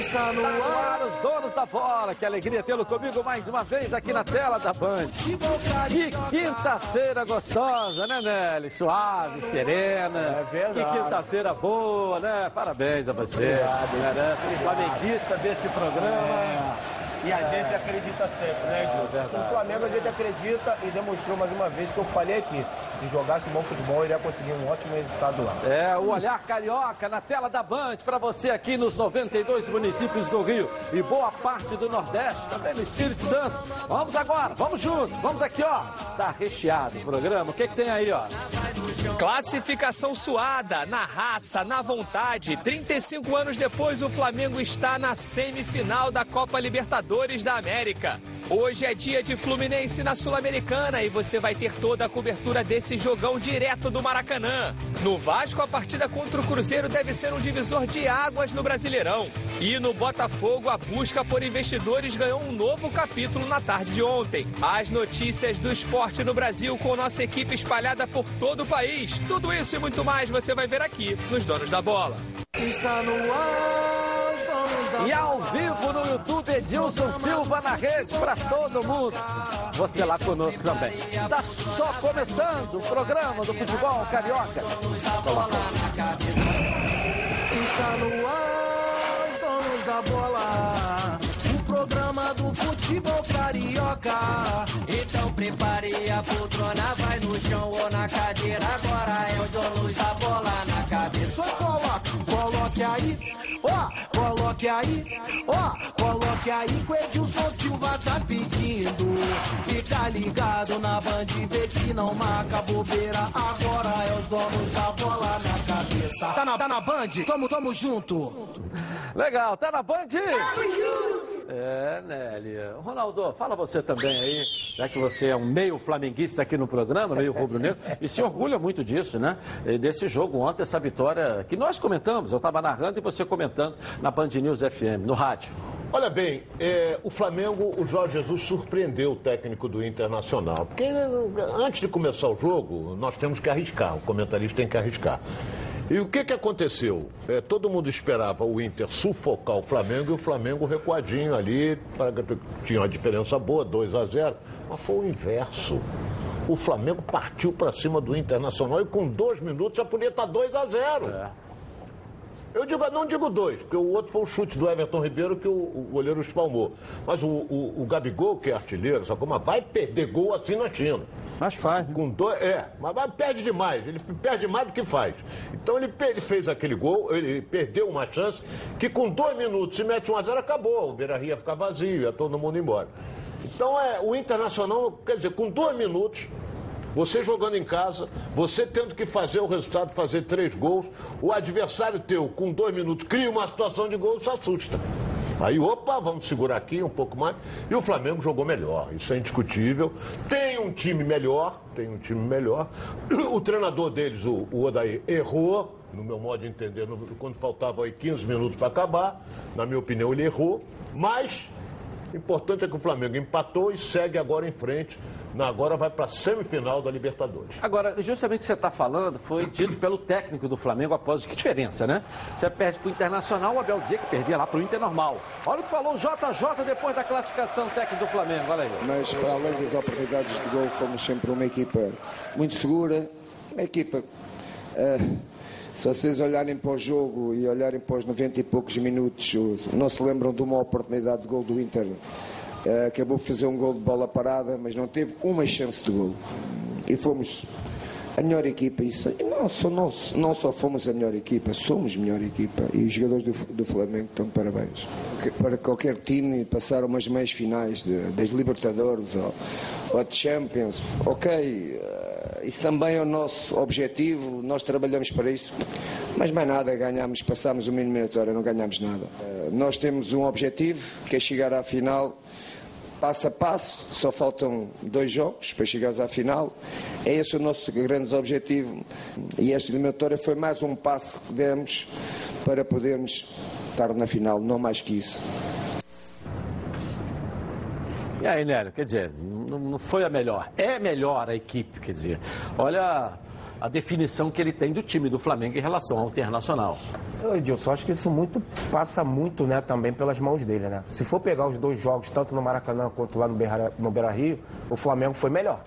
Está no ar os donos da bola. Que alegria tê-lo comigo mais uma vez aqui na tela da Band. Que quinta-feira gostosa, né, Nelly? Suave, serena. É verdade. Que quinta-feira boa, né? Parabéns a você. Obrigado. Merece um flamenguista desse programa. É. E a gente acredita sempre, né, Edilson? verdade. no Flamengo a gente acredita e demonstrou mais uma vez que eu falei aqui. Se jogasse bom futebol, iria conseguir um ótimo resultado lá. É, o Olhar Carioca na tela da Band para você aqui nos 92 municípios do Rio e boa parte do Nordeste, também no Espírito Santo. Vamos agora, vamos juntos, vamos aqui, ó. Tá recheado o programa. O que, que tem aí, ó? Classificação suada, na raça, na vontade. 35 anos depois, o Flamengo está na semifinal da Copa Libertadores da América. Hoje é dia de Fluminense na Sul-Americana e você vai ter toda a cobertura desse jogão direto do Maracanã. No Vasco, a partida contra o Cruzeiro deve ser um divisor de águas no Brasileirão. E no Botafogo, a busca por investidores ganhou um novo capítulo na tarde de ontem. As notícias do esporte no Brasil com nossa equipe espalhada por todo o país. Tudo isso e muito mais você vai ver aqui nos Donos da Bola. Está no ar, E ao vivo no YouTube, Edilson Silva na rede para todo mundo. Você lá conosco também. Tá só começando o programa do futebol carioca. Está no ar, os donos da bola. O programa do futebol carioca. Então prepare a poltrona, vai no chão ou na cadeira. Agora é o dono da bola na cabeça. Só coloque, coloque aí, ó, coloque aí, ó, coloque aí que o Edilson Silva tá pedindo. Fica ligado na band, vê se não marca bobeira. Agora é os donos da bola na cabeça. Tá na, tá na band? Tamo, tamo junto. Legal, tá na band? É, Nélia. Ronaldo, fala você também aí, já que você é um meio flamenguista aqui no programa, meio rubro-negro, e se orgulha muito disso, né? Desse jogo ontem, essa vitória que nós comentamos, eu estava narrando e você comentando na Band News FM, no rádio. Olha bem, é, o Flamengo, o Jorge Jesus surpreendeu o técnico do Internacional. Porque é, antes de começar o jogo, nós temos que arriscar, o comentarista tem que arriscar. E o que, que aconteceu? É, todo mundo esperava o Inter sufocar o Flamengo e o Flamengo recuadinho ali, pra- tinha uma diferença boa, 2 a 0 mas foi o inverso. O Flamengo partiu para cima do Internacional e com dois minutos já podia estar 2 a 0 eu digo, não digo dois, porque o outro foi o chute do Everton Ribeiro que o, o goleiro espalmou. Mas o, o, o Gabigol, que é artilheiro, sabe como? é? Vai perder gol assim na China. Mas faz, né? Com dois, é, mas vai- perde demais. Ele perde mais do que faz. Então ele, ele fez aquele gol, ele perdeu uma chance que com dois minutos, se mete um a zero, acabou. O Beira Rio ia ficar vazio, ia todo mundo embora. Então é, o Internacional, quer dizer, com dois minutos, você jogando em casa, você tendo que fazer o resultado, fazer três gols, o adversário teu, com dois minutos, cria uma situação de gol, se assusta. Aí, opa, vamos segurar aqui um pouco mais. E o Flamengo jogou melhor, isso é indiscutível. Tem um time melhor, tem um time melhor. O treinador deles, o, o Odair, errou, no meu modo de entender, no- quando faltavam aí 15 minutos para acabar. Na minha opinião, ele errou. Mas o importante é que o Flamengo empatou e segue agora em frente. Agora vai para a semifinal da Libertadores. Agora, justamente o que você está falando foi dito pelo técnico do Flamengo após. Que diferença, né? Você perde para o Internacional, o Abel dizia que perdia lá para o Inter normal. Olha o que falou o JJ depois da classificação técnica do Flamengo. Olha aí. mas para além das oportunidades de gol, fomos sempre uma equipa muito segura, uma equipa. eh, se vocês olharem para o jogo e olharem para os 90 e poucos minutos, não se lembram de uma oportunidade de gol do Inter. Eh, acabou de fazer um gol de bola parada, mas não teve uma chance de gol. E fomos a melhor equipa. Isso, não, só, não, não só fomos a melhor equipa, somos a melhor equipa. E os jogadores do, do Flamengo estão de parabéns. Para qualquer time passar umas meias finais de, das Libertadores ou, ou de Champions, ok, eh, isso também é o nosso objetivo, nós trabalhamos para isso. Mas mais nada, ganhamos, passamos uma eliminatória, não ganhamos nada. Eh, Nós temos um objetivo, que é chegar à final passo a passo, só faltam dois jogos para chegarmos à final. É esse o nosso grande objetivo e esta eliminatória foi mais um passo que demos para podermos estar na final, não mais que isso. E aí, Nélio, quer dizer, não foi a melhor. É melhor a equipe, quer dizer. Olha, a definição que ele tem do time do Flamengo em relação ao Internacional. Eu, Edilson, acho que isso muito passa muito né, também pelas mãos dele. Né? Se for pegar os dois jogos, tanto no Maracanã quanto lá no Beira, no Beira Rio, o Flamengo foi melhor.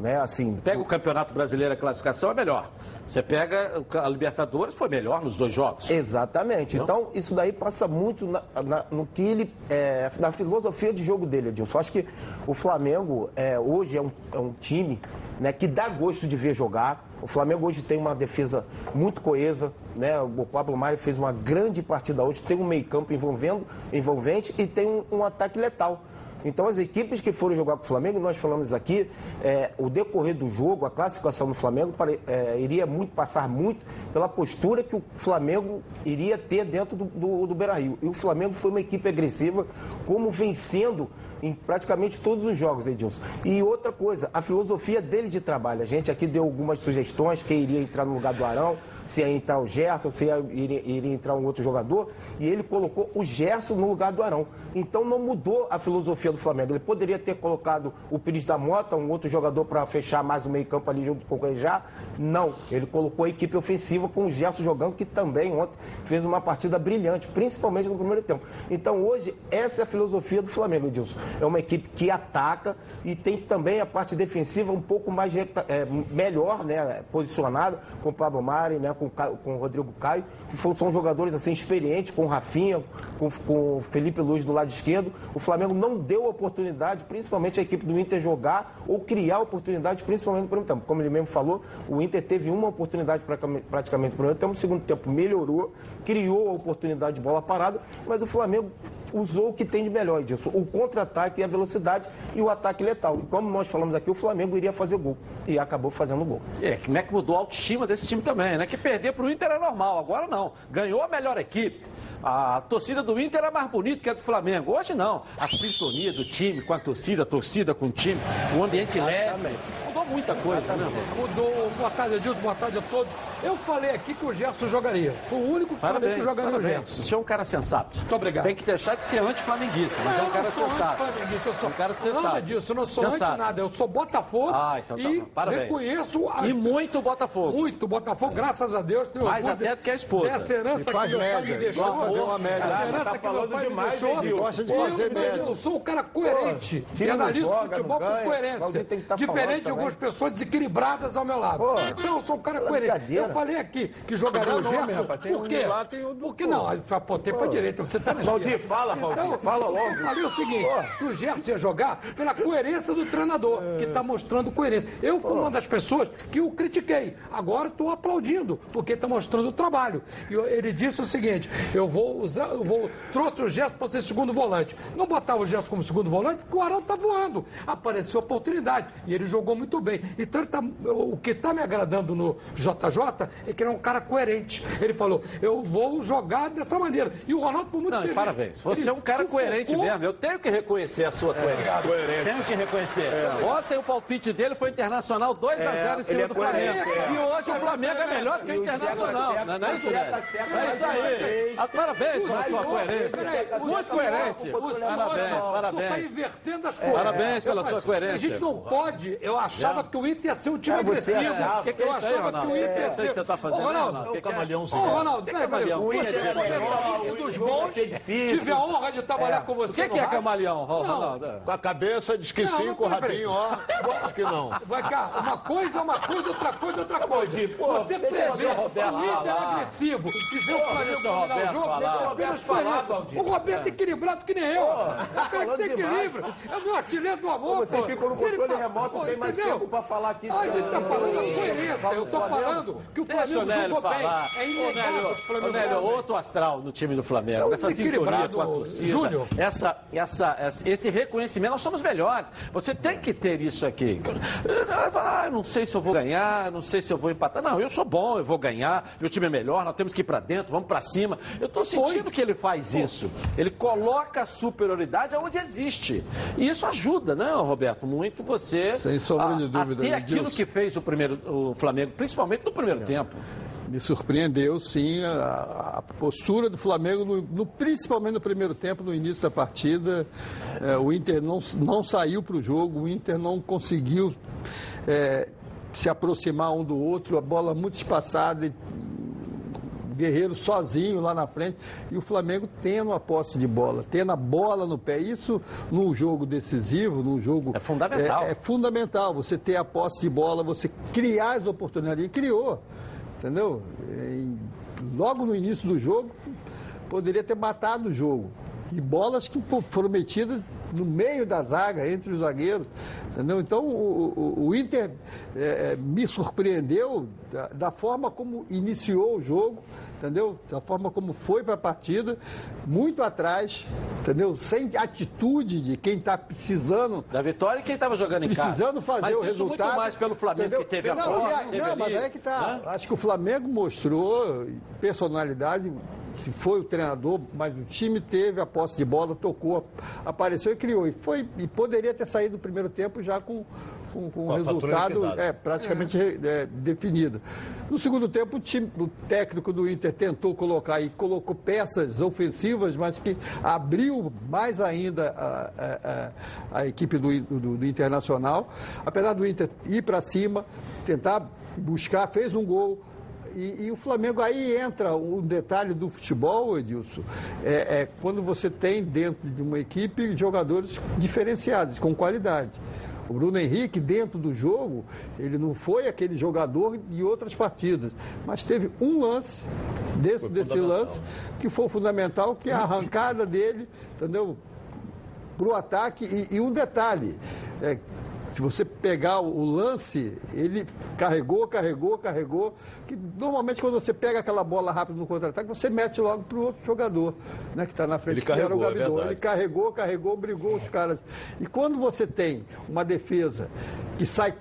Né? Assim, Pega o Campeonato Brasileiro, a classificação é melhor. Você pega a Libertadores, foi melhor nos dois jogos. Exatamente. Não? Então, isso daí passa muito na, na- no que ele. É, na filosofia de jogo dele, Edilson. Acho que o Flamengo é, hoje é um, é um time né, que dá gosto de ver jogar. O Flamengo hoje tem uma defesa muito coesa. Né? O Pablo Mário fez uma grande partida hoje, tem um meio-campo envolvendo, envolvente e tem um, um ataque letal. Então, as equipes que foram jogar com o Flamengo, nós falamos aqui, é, o decorrer do jogo, a classificação do Flamengo é, iria muito, passar muito pela postura que o Flamengo iria ter dentro do, do, do Beira-Rio. E o Flamengo foi uma equipe agressiva, como vencendo em praticamente todos os jogos, Edilson. E outra coisa, a filosofia dele de trabalho. A gente aqui deu algumas sugestões, quem iria entrar no lugar do Arão, se ia entrar o Gerson, se ia, iria, iria entrar um outro jogador, e ele colocou o Gerson no lugar do Arão. Então não mudou a filosofia do Flamengo. Ele poderia ter colocado o Pires da Mota, um outro jogador para fechar mais o meio-campo ali junto com o Cuejá. Não, ele colocou a equipe ofensiva com o Gerson jogando, que também ontem fez uma partida brilhante, principalmente no primeiro tempo. Então hoje, essa é a filosofia do Flamengo, Edilson. É uma equipe que ataca e tem também a parte defensiva um pouco mais é, melhor, né, posicionada, com o Pablo Mari, né, com, com o Rodrigo Caio, que são jogadores assim experientes, com o Rafinha, com, com o Felipe Luiz do lado esquerdo. O Flamengo não deu oportunidade, principalmente a equipe do Inter jogar ou criar oportunidade, principalmente no primeiro tempo. Como ele mesmo falou, o Inter teve uma oportunidade praticamente praticamente no primeiro tempo, no segundo tempo melhorou, criou a oportunidade de bola parada, mas o Flamengo usou o que tem de melhor disso, o contra-ataque e a velocidade e o ataque letal. E como nós falamos aqui, o Flamengo iria fazer gol e acabou fazendo gol. É, como é que mudou a autoestima desse time também, né? Que perder pro Inter é normal, agora não. Ganhou a melhor equipe. A torcida do Inter é mais bonita que a do Flamengo. Hoje não. A sintonia do time com a torcida, a torcida com o time, o ambiente leve. Mudou muita coisa, né, Rô? Mudou. Boa tarde, Edilson. Boa tarde a todos. Eu falei aqui que o Gerson jogaria. Foi o único que falei Parabéns, que jogaria o parabéns. Gerson. O senhor é um cara sensato. Muito obrigado. Tem que deixar de ser anti-flamenguista, mas é um eu cara não sou sensato. anti-flamenguista, eu sou Um cara sensato. Nada disso, eu não sou Sensato. anti nada. Eu sou Botafogo Ah, então tá e. Parabéns. reconheço as... E muito Botafogo. muito Botafogo, graças a Deus. Tenho Mais até do que a esposa. Dessa herança que meu pai me deixou. Uma média. Ah, tá falando me demais. Edilson. Gosta de eu, fazer mas média. Eu sou um cara coerente. e analiso joga, futebol com coerência. tá Diferente de algumas pessoas desequilibradas ao meu lado. Pô, então eu sou um cara pela coerente. Eu falei aqui que jogaria o Gerson. Por quê? de lá, tem o do- Porque não, pô, pra direita, você tá na Valdir, fala, Valdir, fala logo. Eu falei o seguinte, que o Gerson ia jogar pela coerência do treinador, que está mostrando coerência. Eu fui uma das pessoas que o critiquei. Agora estou aplaudindo, porque está mostrando o trabalho. E ele disse o seguinte: eu vou usar, eu vou. Trouxe o Gerson para ser segundo volante. Não botava o Gerson como segundo volante, porque o Arão está voando. Apareceu a oportunidade. E ele jogou muito bem. Então ele tá- o que está me agradando no JJ é que ele é um cara coerente. Ele falou: eu vou jogar dessa maneira. E o Ronaldo foi muito Não, feliz. parabéns. Você Ele é um cara coerente mesmo. Eu tenho que reconhecer a sua coerência. Tenho que reconhecer. Ontem o palpite dele foi Internacional 2x0 em cima ele é do Flamengo. coerente, é. E hoje o Flamengo é melhor que o Internacional. tá Não é isso, certo, velho? tá É mais isso aí. Parabéns pela sua coerência. o Muito coerente. o senhor- Parabéns, O senhor está parabéns. invertendo as coisas. Parabéns pela sua coerência. A gente não pode. Eu achava que o Inter ia ser um time É, agressivo. O é eu isso aí, achava que Ronaldo? o Inter É, ia ser. que você tá fazendo, Ô, Ronaldo. É o é? camaleãozinho. Ô, Ronaldo, é? Você é comentarista dos bons. Tive a honra de trabalhar com O você. no que é camaleão. Ronaldo? Com a cabeça diz que Não, sim, com o rabinho, ó. Acho que não. Vai cá, uma coisa é uma coisa, outra coisa é outra coisa. Você prevê o o Inter agressivo e vê o Flamengo o dominar o jogo, falar. deixa o Roberto falar. Valdir. O Roberto é equilibrado que nem eu. O cara que falando tem equilíbrio. É o meu artilheiro do amor, Pô, vocês pô. ficam no controle remoto, pô, tem mais tempo pra falar aqui. A gente tá do- falando da coerência. Eu tô falando que o Flamengo jogou bem. É inegável que o Flamengo jogou outro astral no time do Flamengo. É um essa sintonia com a torcida. Júnior. Essa, essa, essa- esse reconhecimento, nós somos melhores. Você tem que ter isso aqui. Ah, não sei se eu vou ganhar, não sei se eu vou empatar. Não, eu sou bom, eu vou ganhar, meu time é melhor, nós temos que ir pra dentro, vamos pra cima. Eu estou sentindo que ele faz isso. Ele coloca a superioridade onde existe. E isso ajuda, né, Roberto? Muito você Sem sombra de dúvida, a ter aquilo Edilson. que fez o primeiro o Flamengo, principalmente no primeiro tempo. Me surpreendeu, sim, a, a postura do Flamengo, no, no- principalmente no primeiro tempo, no início da partida. É, o Inter não, não saiu para o jogo, o Inter não conseguiu é, se aproximar um do outro, a bola muito espaçada, e Guerreiro sozinho lá na frente, e o Flamengo tendo a posse de bola, tendo a bola no pé. Isso num jogo decisivo, num jogo. É fundamental. É, é fundamental você ter a posse de bola, você criar as oportunidades. E criou, entendeu? E logo no início do jogo, poderia ter matado o jogo. E bolas que foram metidas no meio da zaga, entre os zagueiros. Entendeu? Então, o, o- o Inter é, é, me surpreendeu da, da forma como iniciou o jogo, entendeu? Da forma como foi para a partida, muito atrás, entendeu? Sem atitude de quem está precisando Da vitória e quem estava jogando em casa. precisando fazer mas o resultado. muito mais pelo Flamengo entendeu? que teve a não, a- teve não, mas ali, é que tá. né? Acho que o Flamengo mostrou personalidade. Se foi o treinador, mas o time teve a posse de bola, tocou, apareceu e criou. E, foi, e poderia ter saído no primeiro tempo já com, com, com fatura resultado é, praticamente é, definido. No segundo tempo, o, time, o técnico do Inter tentou colocar e colocou peças ofensivas, mas que abriu mais ainda a, a- a- a equipe do, do- do Internacional. Apesar do Inter ir para cima, tentar buscar, fez um gol. E, e o Flamengo, aí entra um detalhe do futebol, Edilson, é, é quando você tem dentro de uma equipe jogadores diferenciados, com qualidade. O Bruno Henrique, dentro do jogo, ele não foi aquele jogador de outras partidas, mas teve um lance desse, desse lance que foi fundamental, que é a arrancada dele, entendeu? Para o ataque. E, e um detalhe, é, se você pegar o, lance, ele carregou, carregou, carregou. Que normalmente quando você pega aquela bola rápido no contra-ataque, você mete logo para o outro jogador, né, que está na frente, Ele que era o carregou, é. Ele carregou, carregou, brigou os caras. E quando você tem uma defesa que sai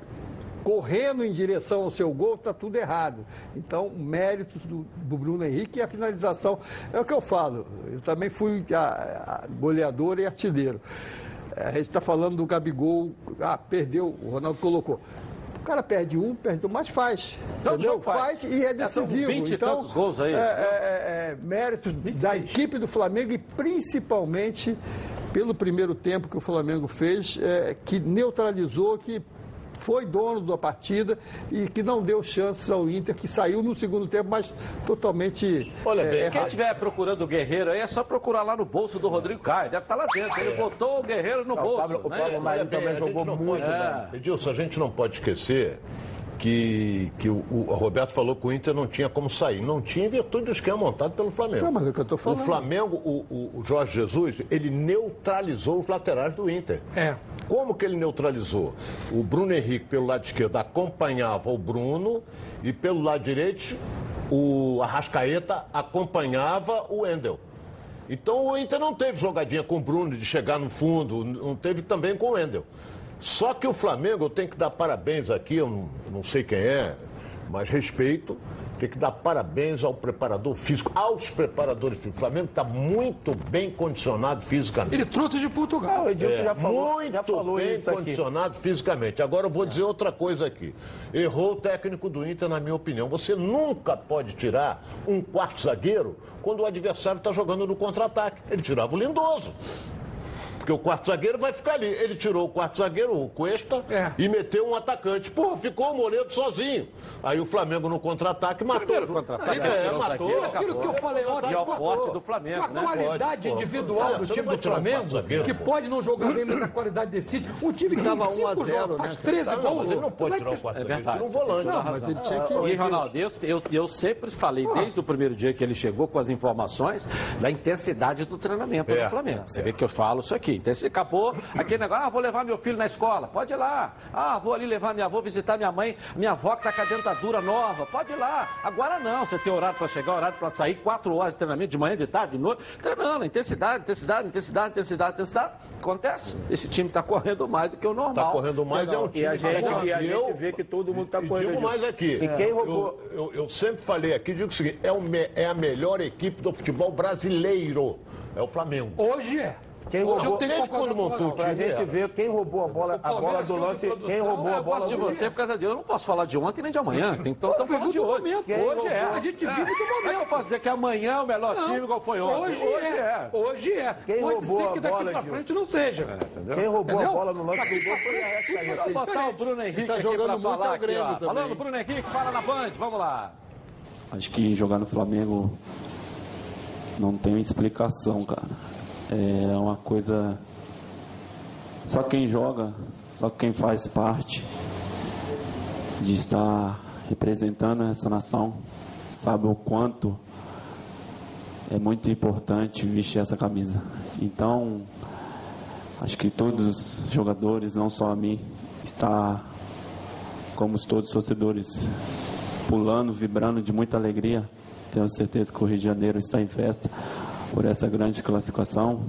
correndo em direção ao seu gol, está tudo errado. Então, méritos do, do Bruno Henrique e a finalização. É o que eu falo. Eu também fui a- a goleador e artilheiro. A gente está falando do Gabigol, ah, perdeu, o Ronaldo colocou. O cara perde um, perde um, mas faz. Todo entendeu? jogo faz. e é são decisivo. 20 então, gols aí. É, é, é, é, mérito da equipe do Flamengo e principalmente pelo primeiro tempo que o Flamengo fez, é, que neutralizou, que foi dono da partida e que não deu chances ao Inter, que saiu no segundo tempo, mas totalmente Olha é, bem, errado. Quem estiver procurando o Guerreiro aí, é só procurar lá no bolso do Rodrigo Caio. Deve estar lá dentro. Ele botou o Guerreiro no o bolso. Pablo- o né? Pablo Isso. Marinho também jogou não muito bem. Edilson, a gente não pode esquecer que, que o, o Roberto falou que o Inter não tinha como sair. Não tinha em virtude do esquema montado pelo Flamengo. Não, mas é o que eu tô falando. O Flamengo, o, o- Jorge Jesus, ele neutralizou os laterais do Inter. É. Como que ele neutralizou? O Bruno Henrique, pelo lado esquerdo, acompanhava o Bruno e pelo lado direito, o Arrascaeta acompanhava o Wendel. Então o Inter não teve jogadinha com o Bruno de chegar no fundo, não teve também com o Wendel. Só que o Flamengo, eu tenho que dar parabéns aqui, eu não, não sei quem é, mas respeito. Tem que dar parabéns ao preparador físico, aos preparadores físicos. O Flamengo está muito bem condicionado fisicamente. Ele trouxe de Ah, Portugal. o Edilson já falou, Muito já falou bem isso aqui. condicionado fisicamente. Agora eu vou dizer outra coisa aqui. Errou o técnico do Inter, na minha opinião. Você nunca pode tirar um quarto zagueiro quando o adversário está jogando no contra-ataque. Ele tirava o Lindoso. Porque o quarto zagueiro vai ficar ali. Ele tirou o quarto zagueiro, o Cuesta, É. e meteu um atacante. Porra, ficou o Moledo sozinho. Aí o Flamengo no contra-ataque matou. Primeiro o contra-ataque, É, o matou. zagueiro, Aquilo que eu falei ontem, E é o com a- forte do Flamengo, a né? qualidade Pode, individual É, do time do Flamengo, zagueiro, que pô. pode não jogar bem, mas a qualidade decide. Um time que Tava em 1 a cinco 0, jogos né? faz 13 Tá, não, gols. ele não pode Vai tirar o ter- quarto É zagueiro, tira um volante. toda a Não, mas razão. ele tinha que- E, Ronaldo, eu, eu, eu sempre falei, desde o primeiro dia que ele chegou, com as informações, da intensidade do treinamento É, do Flamengo. é, Você é. vê que eu falo isso aqui. Então, se acabou aquele negócio, ah, vou levar meu filho na escola, pode ir lá. Ah, vou ali levar minha avó, visitar minha mãe, minha avó que está com a dentadura nova, pode ir lá. Agora não, você tem horário para chegar, horário para sair, quatro horas de treinamento, de manhã, de tarde, de noite, treinando, intensidade, intensidade, intensidade, intensidade, intensidade. Acontece. Esse time está correndo mais do que o normal. Tá correndo mais, é um time E a gente, e a eu- gente vê que todo mundo está E correndo. digo mais aqui. E quem roubou? Eu, eu- eu sempre falei aqui, digo o seguinte: é, o me- é a melhor equipe do futebol brasileiro. É o Flamengo. Hoje é. Quem Hoje roubou, eu tenho quando montou o pra gente era. ver quem roubou a bola, a bola Palmeiras do lance, quem roubou a Eu bola gosto de você por causa disso. Eu não posso falar de ontem nem de amanhã. Tem que vive falando de hoje. Hoje é. A gente vive do é que eu momento. posso dizer que amanhã é o melhor Não, time igual foi ontem? Hoje, é. Hoje é. Quem Pode roubou ser a que daqui bola, pra frente não seja. Quem roubou Entendeu? a bola no lance do gol foi Arrascaeta. Vou botar o Bruno Henrique tá aqui jogando pra falar aqui. Falando, Bruno Henrique, fala na Band, vamos lá. Acho que jogar no Flamengo não tem explicação, cara. É uma coisa. Só quem joga, só quem faz parte de estar representando essa nação sabe o quanto é muito importante vestir essa camisa. Então, acho que todos os jogadores, não só a mim, está como todos os torcedores pulando, vibrando de muita alegria. Tenho certeza que o Rio de Janeiro está em festa por essa grande classificação,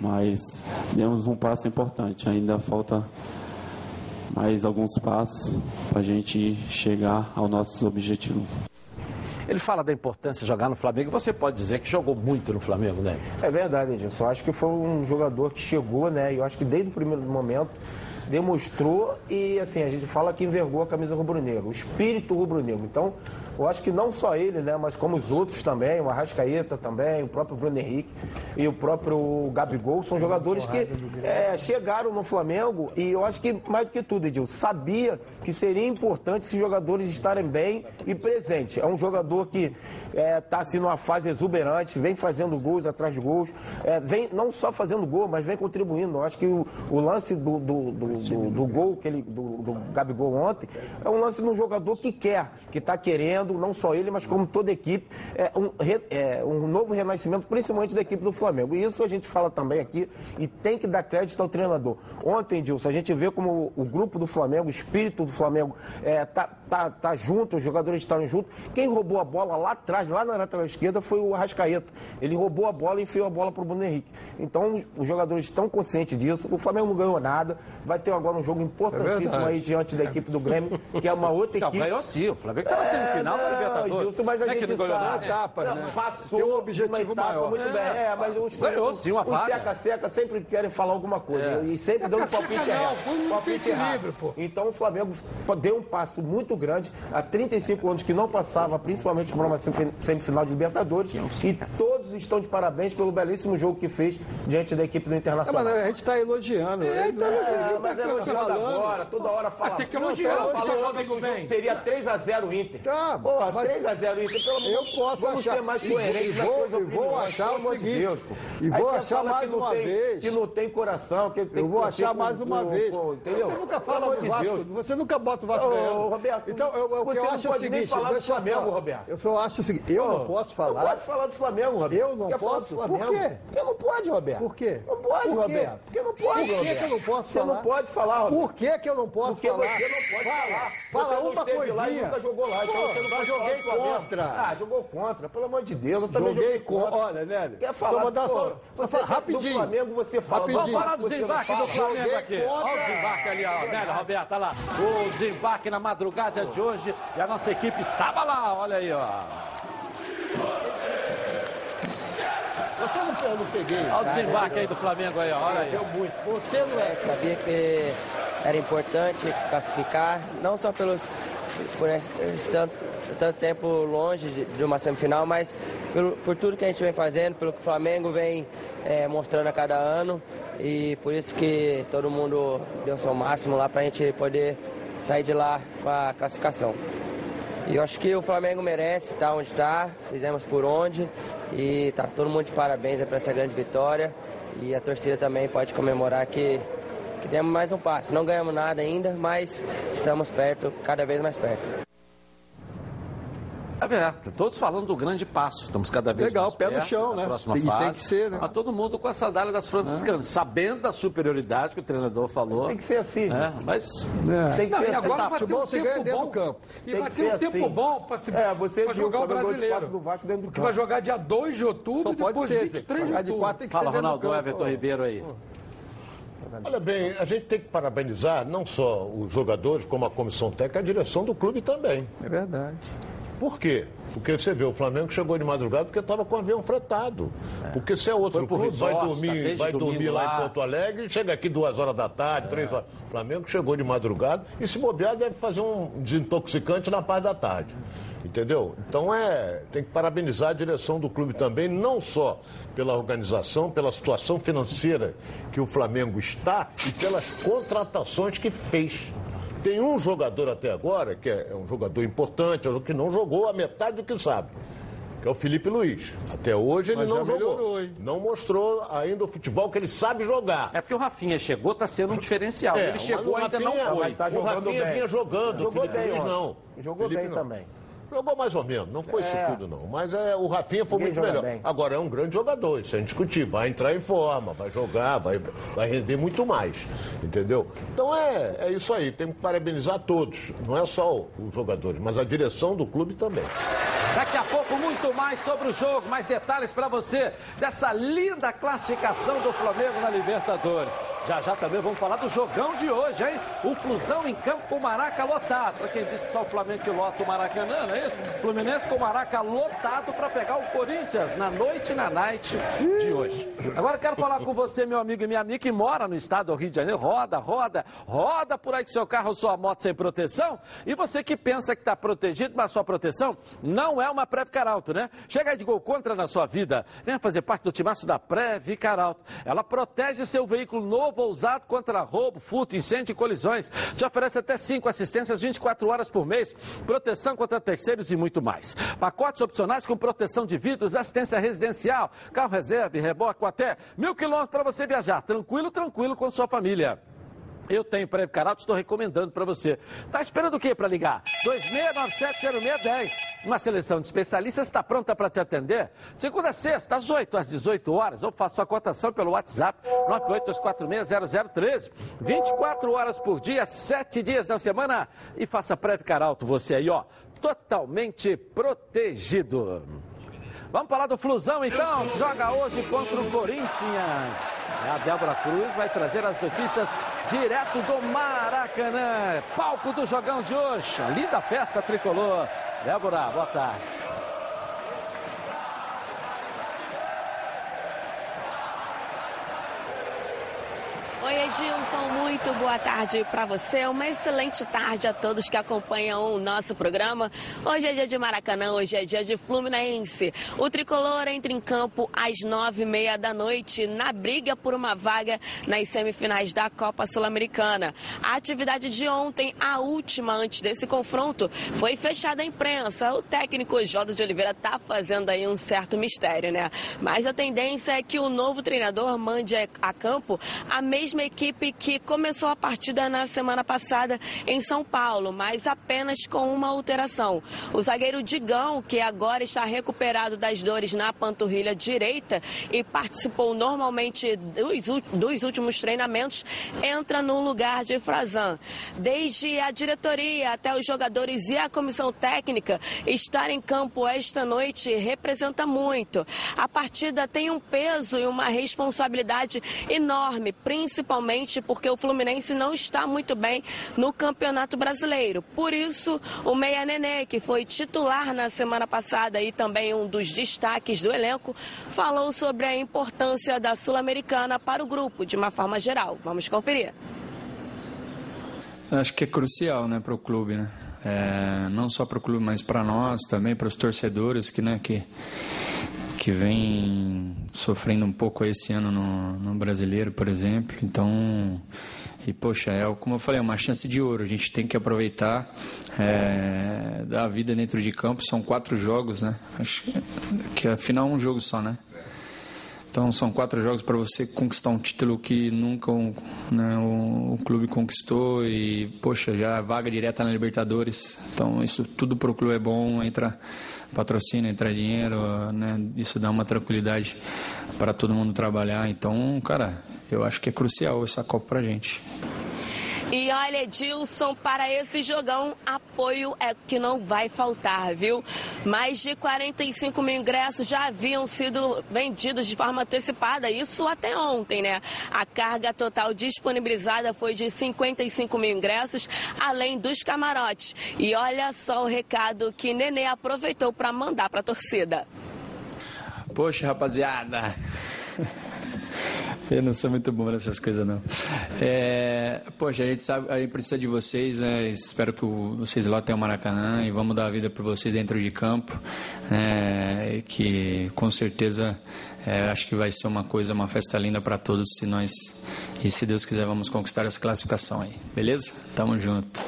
mas demos um passo importante. Ainda falta mais alguns passos para a gente chegar aos nossos objetivos. Ele fala da importância de jogar no Flamengo. Você pode dizer que jogou muito no Flamengo, né? É verdade, Edilson. Eu acho que foi um jogador que chegou, né? E eu acho que desde o primeiro momento demonstrou e assim, a gente fala que envergou a camisa rubro-negra, o espírito rubro-negro. Então, eu acho que não só ele, né, mas como os outros também, o Arrascaeta também, o próprio Bruno Henrique e o próprio Gabigol, são jogadores que é, chegaram no Flamengo e eu acho que, mais do que tudo, Edilson, sabia que seria importante esses jogadores estarem bem e presentes. É um jogador que está assim numa fase exuberante, vem fazendo gols atrás de gols, é, vem não só fazendo gol, mas vem contribuindo. Eu acho que o, o lance do, do, do, do- do gol que ele, do, do Gabigol ontem é um lance de um jogador que quer, que está querendo, não só ele, mas como toda a equipe, é um, é um novo renascimento, principalmente da equipe do Flamengo. E isso a gente fala também aqui e tem que dar crédito ao treinador. Ontem, Dilson, a gente vê como o, grupo do Flamengo, o espírito do Flamengo é, tá, tá, tá junto, os jogadores estavam juntos. Quem roubou a bola lá atrás, lá na lateral esquerda, foi o Arrascaeta. Ele roubou a bola e enfiou a bola para o Bruno Henrique. Então, os jogadores estão conscientes disso. O Flamengo não ganhou nada. Vai ter agora um jogo importantíssimo verdade. aí diante da equipe do Grêmio, que é uma outra Não, equipe. ganhou sim. O Flamengo está na semifinal da É, não, Libertadores. Edilson, mas a é que gente sabe. Não, né? Passou Tem um uma objetivo etapa maior. muito bem. É, mas os, Ganhou sim uma os vaga. seca-seca sempre querem falar alguma coisa. E sempre dando palpite não, errado. palpite errado. pô. Então o Flamengo deu um passo muito grande. Há 35 anos que não passava, principalmente por uma semif- semifinal de Libertadores. E todos estão de parabéns pelo belíssimo jogo que fez diante da equipe do É, Internacional. mas a gente está elogiando. É, Ele- tá elogiando. É, mas é tá elogiando agora, toda hora fala. Tem que você falando tá ontem que o jogo bem. seria 3x0 Inter. Tá, Pô, mas- 3x0 Inter, pelo amor Eu posso Vamos achar- ser mais coerentes e nas vou- suas e vou opiniões, achar o amor de Deus, pô. e vou achar mais que não uma tem- vez. Que não tem coração, que tem Eu vou achar mais uma vez. entendeu? Você nunca fala do de Vasco, Deus. você nunca bota o Vasco Ô, ganhando. Roberto, então, eu, eu, você eu não acho é o pode nem seguinte, falar do Flamengo. Roberto. Eu só acho o seguinte, eu não posso falar. Não pode falar do Flamengo, Roberto. Eu não Quer falar do posso? Flamengo? Por quê? Porque não pode, Roberto. Por quê? Não pode? Roberto. Porque não pode, Por que Roberto. eu não posso Você falar? não pode falar, Roberto. Por que, que eu não posso Porque falar? você não pode fala, falar. Fala você não uma coisinha. lá e nunca jogou lá. Então Pô, você não pode Flamengo. contra. Ah, jogou contra. Pelo amor de Deus, eu também Joguei joguei contra. Olha, Nélio, Quer só falar vou dar pô, só- só você rapidinho. Do Flamengo você fala. Rapidinho. Vamos falar do desembarque do Flamengo aqui. Olha o desembarque ali, ó. Nélio Roberto, olha lá. O desembarque na madrugada de hoje. E a nossa equipe estava lá, olha aí, ó. Você não, eu não peguei. Olha o desembarque aí do Flamengo aí. Olha aí. Você não é, sabia que era importante classificar, não só pelos por esse esse tanto, tempo longe de, de uma semifinal, mas pelo, por tudo que a gente vem fazendo, pelo que o Flamengo vem eh, mostrando a cada ano e por isso que todo mundo deu o seu máximo lá para a gente poder sair de lá com a classificação. E eu acho que o Flamengo merece estar onde está, fizemos por onde e tá todo mundo de parabéns para essa grande vitória e a torcida também pode comemorar que, que demos mais um passo. Não ganhamos nada ainda, mas estamos perto, cada vez mais perto. É verdade, todos falando do grande passo. Estamos cada vez Legal, mais pé no chão, né? próxima Tem- tem fase. que ser, né? Mas todo mundo com a sandália das franciscanas, sabendo da superioridade que o treinador falou. Tem que ser assim, né? Mas É. Tem que Não, ser e assim. agora vai ter Futebol um tempo dentro bom. do campo. E Tem vai que ter um ser tempo assim. bom para se É, você pra jogar o brasileiro. do Vasco dentro do que campo. vai jogar dia 2 de outubro Só e depois ser. 23 de outubro. quatro tem que fala, ser Ronaldo campo. Everton Ribeiro aí. Olha bem, a gente tem que parabenizar não só os jogadores, como a comissão técnica, a direção do clube também. É verdade. Por quê? Porque você vê, o Flamengo chegou de madrugada porque estava com o avião fretado. Porque se é outro clube, vai resort, tá dormir, desde vai dormir lá. lá. em Porto Alegre e chega aqui duas horas da tarde, três horas. O Flamengo chegou de madrugada e se bobear deve fazer um desintoxicante na parte da tarde. Entendeu? Então é, tem que parabenizar a direção do clube também, não só pela organização, pela situação financeira que o Flamengo está e pelas contratações que fez. Tem um jogador até agora, que é um jogador importante, que não jogou a metade do que sabe, que é o Felipe Luiz. Até hoje ele Mas não jogou. melhorou, hein? Não mostrou ainda o futebol que ele sabe jogar. É porque o Rafinha chegou, tá sendo um diferencial. É, Ele chegou, o ainda Rafinha- não foi. Mas tá o jogando Rafinha bem. vinha jogando, Jogou o Felipe bem Luiz não. Jogou Felipe bem não. também. Jogou mais ou menos, não foi isso É. tudo não. Mas é, o Rafinha foi Ninguém muito melhor. bem. Agora é um grande jogador, isso é indiscutível. Vai entrar em forma, vai jogar, vai, vai render muito mais. Entendeu? Então é, é isso aí, tem que parabenizar todos. Não é só os jogadores, mas a direção do clube também. Daqui a pouco, muito mais sobre o jogo, mais detalhes para você dessa linda classificação do Flamengo na Libertadores. Já já também vamos falar do jogão de hoje, hein? O Flusão em campo com o Maraca lotado. Para quem disse que só o Flamengo que lota o Maracanã, não é isso? Fluminense com o Maraca lotado para pegar o Corinthians na noite na night de hoje. Agora quero falar com você, meu amigo e minha amiga, que mora no estado do Rio de Janeiro. Roda, roda, roda por aí com seu carro sua moto sem proteção. E você que pensa que está protegido, mas sua proteção não é uma Prev Caralto, né? Chega aí de gol contra na sua vida. Venha fazer parte do timaço da Prev Caralto. Ela protege seu veículo novo ou usado contra roubo, furto, incêndio e colisões. Te oferece até 5 assistências 24 horas por mês, proteção contra terceiros e muito mais. Pacotes opcionais com proteção de vidros, assistência residencial, carro reserva e reboque com até mil quilômetros para você viajar. Tranquilo, tranquilo com sua família. Eu tenho Prévio Carato, estou recomendando para você. Tá esperando o quê para ligar? 26970610. Uma seleção de especialistas está pronta para te atender. Segunda a sexta, às 8 às 18 horas, ou faça sua cotação pelo WhatsApp 982460013. 24 horas por dia, 7 dias na semana. E faça Prévio Caralto, você aí, ó, totalmente protegido. Vamos falar do Flusão então, joga hoje contra o Corinthians. É, A Débora Cruz vai trazer as notícias direto do Maracanã, palco do jogão de hoje. Linda festa tricolor. Débora, boa tarde. Oi, Edilson, muito boa tarde para você. Uma excelente tarde a todos que acompanham o nosso programa. Hoje é dia de Maracanã, hoje é dia de Fluminense. O tricolor entra em campo às nove e meia da noite na briga por uma vaga nas semifinais da Copa Sul-Americana. A atividade de ontem, a última antes desse confronto, foi fechada à imprensa. O técnico Jodo de Oliveira está fazendo aí um certo mistério, né? Mas a tendência é que o novo treinador mande a campo a mesma equipe que começou a partida na semana passada em São Paulo, mas apenas com uma alteração. O zagueiro Digão, que agora está recuperado das dores na panturrilha direita e participou normalmente dos, dos últimos treinamentos, entra no lugar de Frazan. Desde a diretoria até os jogadores e a comissão técnica estar em campo esta noite representa muito. A partida tem um peso e uma responsabilidade enorme, principalmente porque o Fluminense não está muito bem no Campeonato Brasileiro. Por isso, o Meia Nenê, que foi titular na semana passada e também um dos destaques do elenco, falou sobre a importância da Sul-Americana para o grupo, de uma forma geral. Vamos conferir. Acho que é crucial, né, para o clube, né? É, não só para o clube, mas para nós também, para os torcedores que, né, que que vem sofrendo um pouco esse ano no, no brasileiro, por exemplo. Então, e poxa, é como eu falei, é uma chance de ouro. A gente tem que aproveitar é, da vida dentro de campo. São quatro jogos, né? Acho que- afinal é um jogo só, né? Então são quatro jogos para você conquistar um título que nunca um, né, o, o clube conquistou e poxa já vaga direta na Libertadores. Então isso tudo para o clube é bom. Entra patrocínio, entra dinheiro, né? Isso dá uma tranquilidade para todo mundo trabalhar. Então cara, eu acho que é crucial essa Copa para gente. E olha, Edilson, para esse jogão, apoio é que não vai faltar, viu? Mais de 45 mil ingressos já haviam sido vendidos de forma antecipada, isso até ontem, né? A carga total disponibilizada foi de 55 mil ingressos, além dos camarotes. E olha só o recado que Nenê aproveitou para mandar para a torcida. Poxa, rapaziada. Eu não sou muito bom nessas coisas, não. É, poxa, a gente sabe, a gente precisa de vocês, né? Espero que vocês lotem o Maracanã e vamos dar a vida por vocês dentro de campo. É, que com certeza é, acho que vai ser uma coisa, uma festa linda para todos se nós e se Deus quiser vamos conquistar essa classificação aí, beleza? Tamo junto.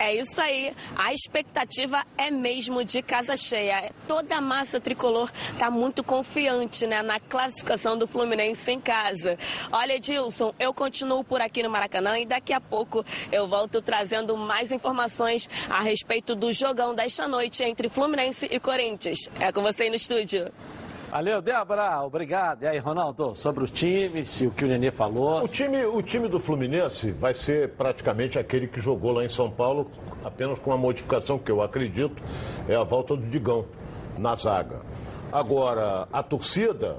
É isso aí. A expectativa é mesmo de casa cheia. Toda a massa tricolor está muito confiante né, na classificação do Fluminense em casa. Olha, Edilson, eu continuo por aqui no Maracanã e daqui a pouco eu volto trazendo mais informações a respeito do jogão desta noite entre Fluminense e Corinthians. É com você aí no estúdio. Valeu, Débora, obrigado. E aí, Ronaldo, sobre os times e o que o Nenê falou. O time, o time do Fluminense vai ser praticamente aquele que jogou lá em São Paulo, apenas com uma modificação que eu acredito é a volta do Digão na zaga. Agora, a torcida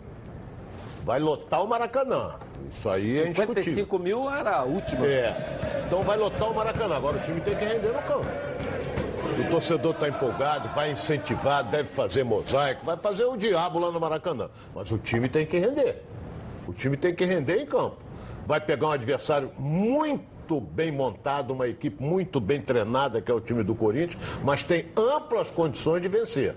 vai lotar o Maracanã. Isso aí é 55 mil era a última. É. Então vai lotar o Maracanã. Agora o time tem que render no campo. O torcedor está empolgado, vai incentivar, deve fazer mosaico, vai fazer o diabo lá no Maracanã. Mas o time tem que render. O time tem que render em campo. Vai pegar um adversário muito bem montado, uma equipe muito bem treinada, que é o time do Corinthians, mas tem amplas condições de vencer.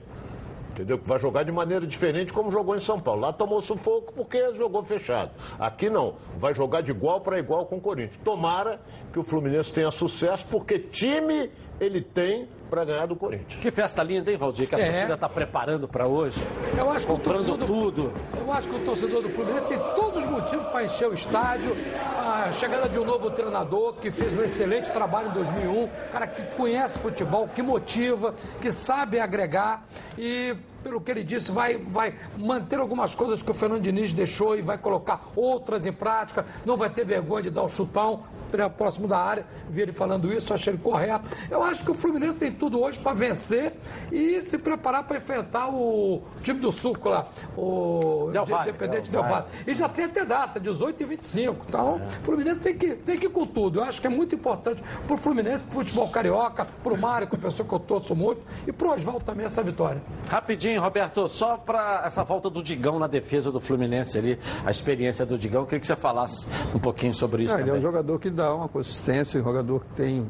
Entendeu? Que vai jogar de maneira diferente como jogou em São Paulo. Lá tomou sufoco porque jogou fechado. Aqui não. Vai jogar de igual para igual com o Corinthians. Tomara que o Fluminense tenha sucesso, porque time ele tem para ganhar do Corinthians. Que festa linda, hein, Valdir? Que a É. torcida está preparando para hoje. Eu acho que o comprando torcedor do, tudo. Eu acho que o torcedor do Fluminense tem todos os motivos para encher o estádio. A chegada de um novo treinador que fez um excelente trabalho em 2001, cara que conhece futebol, que motiva, que sabe agregar e pelo que ele disse, vai, vai manter algumas coisas que o Fernando Diniz deixou e vai colocar outras em prática. Não vai ter vergonha de dar o chutão pra- próximo da área. Vi ele falando isso, achei ele correto. Eu acho que o Fluminense tem tudo hoje para vencer e se preparar para enfrentar o time do Suco lá, o Del Valle, Independente Del Del Valle. E já tem até data, 18 e 25. Então, o Fluminense tem que, tem que ir com tudo. Eu acho que é muito importante para o Fluminense, para o futebol carioca, para o Mário, que é uma pessoa que eu torço muito, e para o Oswaldo também essa vitória. Rapidinho, Roberto, só para essa volta do Digão na defesa do Fluminense ali, a experiência do Digão, queria que você falasse um pouquinho sobre isso Ah, ele é um jogador que dá uma consistência, um jogador que tem,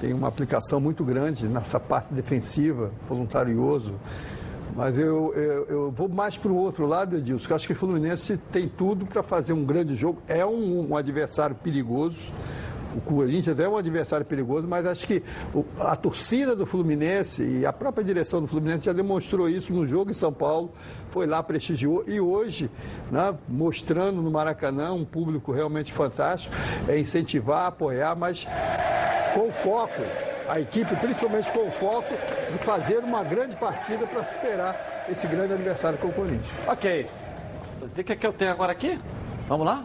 tem uma aplicação muito grande nessa parte defensiva, voluntarioso. Mas eu, eu, eu vou mais para o outro lado, Edilson, que eu acho que o Fluminense tem tudo para fazer um grande jogo. É um, um adversário perigoso. O Corinthians é um adversário perigoso, mas acho que a torcida do Fluminense e a própria direção do Fluminense já demonstrou isso no jogo em São Paulo, foi lá, prestigiou e hoje, né, mostrando no Maracanã um público realmente fantástico, é incentivar, apoiar, mas com foco, a equipe principalmente com foco de fazer uma grande partida para superar esse grande adversário que é o Corinthians. Ok. O que, que eu tenho agora aqui? Vamos lá?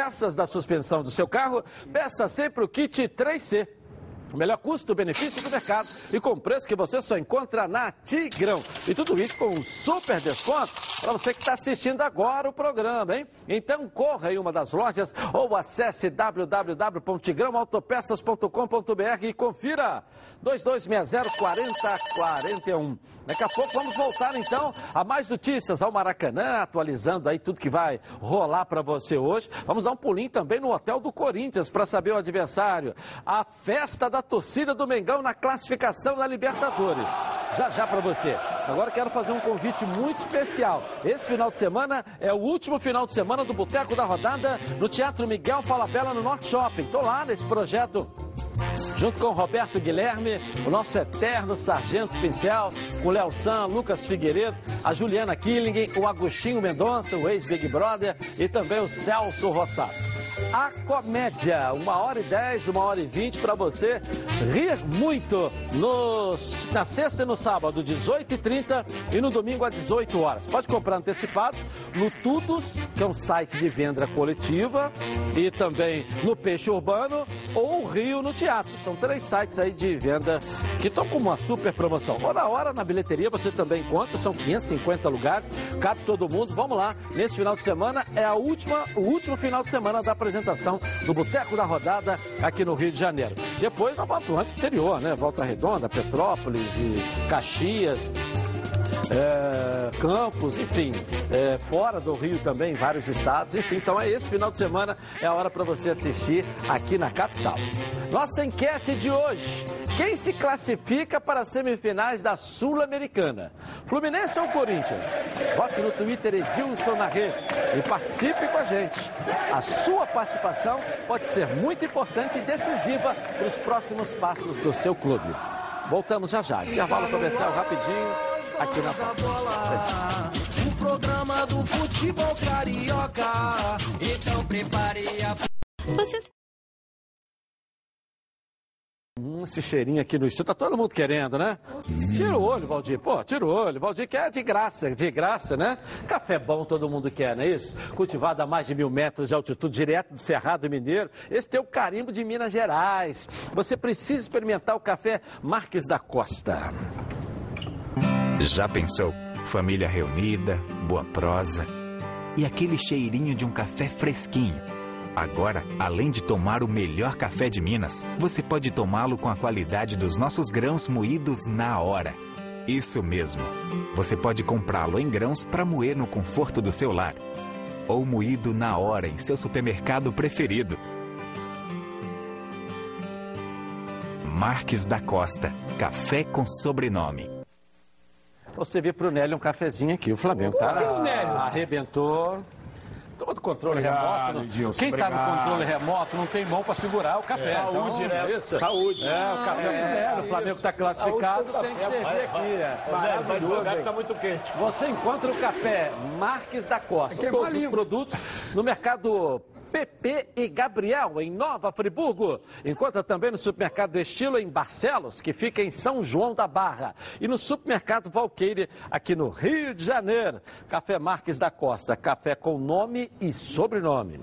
da suspensão do seu carro, peça sempre o kit 3C. O melhor custo-benefício do mercado e com preço que você só encontra na Tigrão. E tudo isso com um super desconto para você que está assistindo agora o programa, hein? Então corra em uma das lojas ou acesse www.tigrãoautopeças.com.br e confira 2260 4041. Daqui a pouco vamos voltar então a mais notícias ao Maracanã, atualizando aí tudo que vai rolar para você hoje. Vamos dar um pulinho também no hotel do Corinthians para saber o adversário. A festa da torcida do Mengão na classificação da Libertadores. Já já para você. Agora quero fazer um convite muito especial. Esse final de semana é o último final de semana do Boteco da Rodada no Teatro Miguel Falabella no Norte Shopping. Estou lá nesse projeto junto com o Roberto Guilherme, o nosso eterno sargento pincel, com o Léo San, Lucas Figueiredo, a Juliana Killing, o Agostinho Mendonça, o ex-Big Brother e também o Celso Rossato. A Comédia, uma hora e dez, uma hora e vinte para você rir muito no, na sexta e no sábado, 18 e 30 e no domingo às 18 horas. Pode comprar antecipado no Tudos, que é um site de venda coletiva, e também no Peixe Urbano ou Rio no Teatro. São três sites aí de venda que estão com uma super promoção. Ou na hora, na bilheteria, você também encontra, são 550 lugares, cabe todo mundo. Vamos lá, nesse final de semana é a última, o último final de semana da apresentação do Boteco da Rodada aqui no Rio de Janeiro. Depois vamos para o interior, né? Volta Redonda, Petrópolis e Caxias. É, Campos, enfim, é, fora do Rio também, vários estados, enfim, então é esse final de semana, é a hora para você assistir aqui na capital. Nossa enquete de hoje: quem se classifica para as semifinais da Sul-Americana? Fluminense ou Corinthians? Vote no Twitter Edilson na rede e participe com a gente. A sua participação pode ser muito importante e decisiva para os próximos passos do seu clube. Voltamos já já. Intervalo comercial rapidinho aqui na bola. O programa do futebol carioca. Então prepare a. Você Hum, esse cheirinho aqui no estúdio, tá todo mundo querendo, né? Tira o olho, Valdir. Pô, tira o olho. Valdir quer de graça, de graça, né? Café bom todo mundo quer, não é isso? Cultivado a mais de mil metros de altitude, direto do Cerrado Mineiro. Esse tem o carimbo de Minas Gerais. Você precisa experimentar o café Marques da Costa. Já pensou? Família reunida, boa prosa e aquele cheirinho de um café fresquinho. Agora, além de tomar o melhor café de Minas, você pode tomá-lo com a qualidade dos nossos grãos moídos na hora. Isso mesmo. Você pode comprá-lo em grãos para moer no conforto do seu lar ou moído na hora em seu supermercado preferido. Marques da Costa, café com sobrenome. Você vê pro Nélio um cafezinho aqui. O Flamengo tá Nélio. arrebentou. Toma do controle Obrigado, remoto. Edilson, Quem tá no controle remoto não tem mão para segurar o café. Saúde, então, né? isso. Saúde. É, o café É, zero. O Flamengo está classificado, Saúde tem que servir café. aqui. Vai, é. vai, vai, vai que tá muito quente. Você encontra o café Marques da Costa, é todos os produtos no mercado PP e Gabriel, em Nova Friburgo. Encontra também no supermercado Estilo em Barcelos, que fica em São João da Barra. E no supermercado Valqueire, aqui no Rio de Janeiro. Café Marques da Costa, café com nome e sobrenome.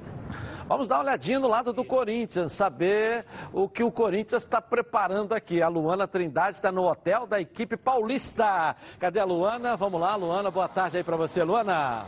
Vamos dar uma olhadinha no lado do Corinthians, saber o que o Corinthians está preparando aqui. A Luana Trindade está no hotel da equipe paulista. Cadê a Luana? Vamos lá, Luana, boa tarde aí para você, Luana.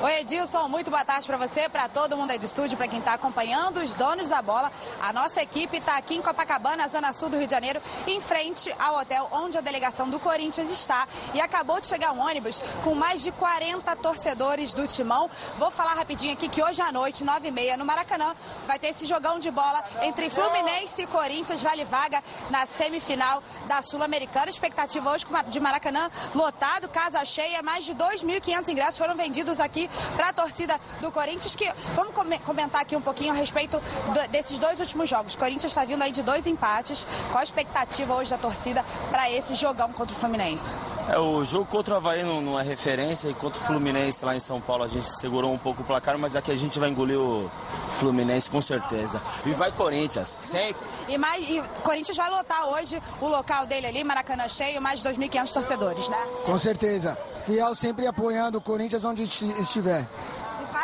Oi, Edilson, muito boa tarde para você, para todo mundo aí do estúdio, para quem está acompanhando, os donos da bola. A nossa equipe está aqui em Copacabana, zona sul do Rio de Janeiro, em frente ao hotel onde a delegação do Corinthians está. E acabou de chegar um ônibus com mais de 40 torcedores do Timão. Vou falar rapidinho aqui que hoje à noite, 9h30, no Maracanã, vai ter esse jogão de bola entre Fluminense e Corinthians, vale vaga na semifinal da Sul-Americana. Expectativa hoje de Maracanã lotado, casa cheia, mais de 2.500 ingressos foram vendidos aqui para a torcida do Corinthians, que vamos come- comentar aqui um pouquinho a respeito do- desses dois últimos jogos. O Corinthians está vindo aí de dois empates. Qual a expectativa hoje da torcida para esse jogão contra o Fluminense? É, o jogo contra o Havaí não, não é referência e contra o Fluminense lá em São Paulo a gente segurou um pouco o placar, mas aqui a gente vai engolir o Fluminense com certeza. E vai Corinthians, sempre. E mais, e o Corinthians vai lotar hoje o local dele ali, Maracanã cheio, mais de 2.500 torcedores, né? Com certeza. Fiel sempre apoiando o Corinthians onde esti- estiver.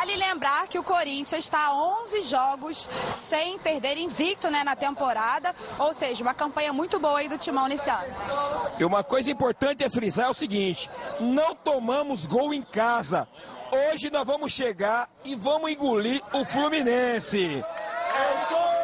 Vale lembrar que o Corinthians está a 11 jogos sem perder invicto né, na temporada, ou seja, uma campanha muito boa aí do Timão nesse ano. E uma coisa importante é frisar o seguinte: não tomamos gol em casa. Hoje nós vamos chegar e vamos engolir o Fluminense. Eu sou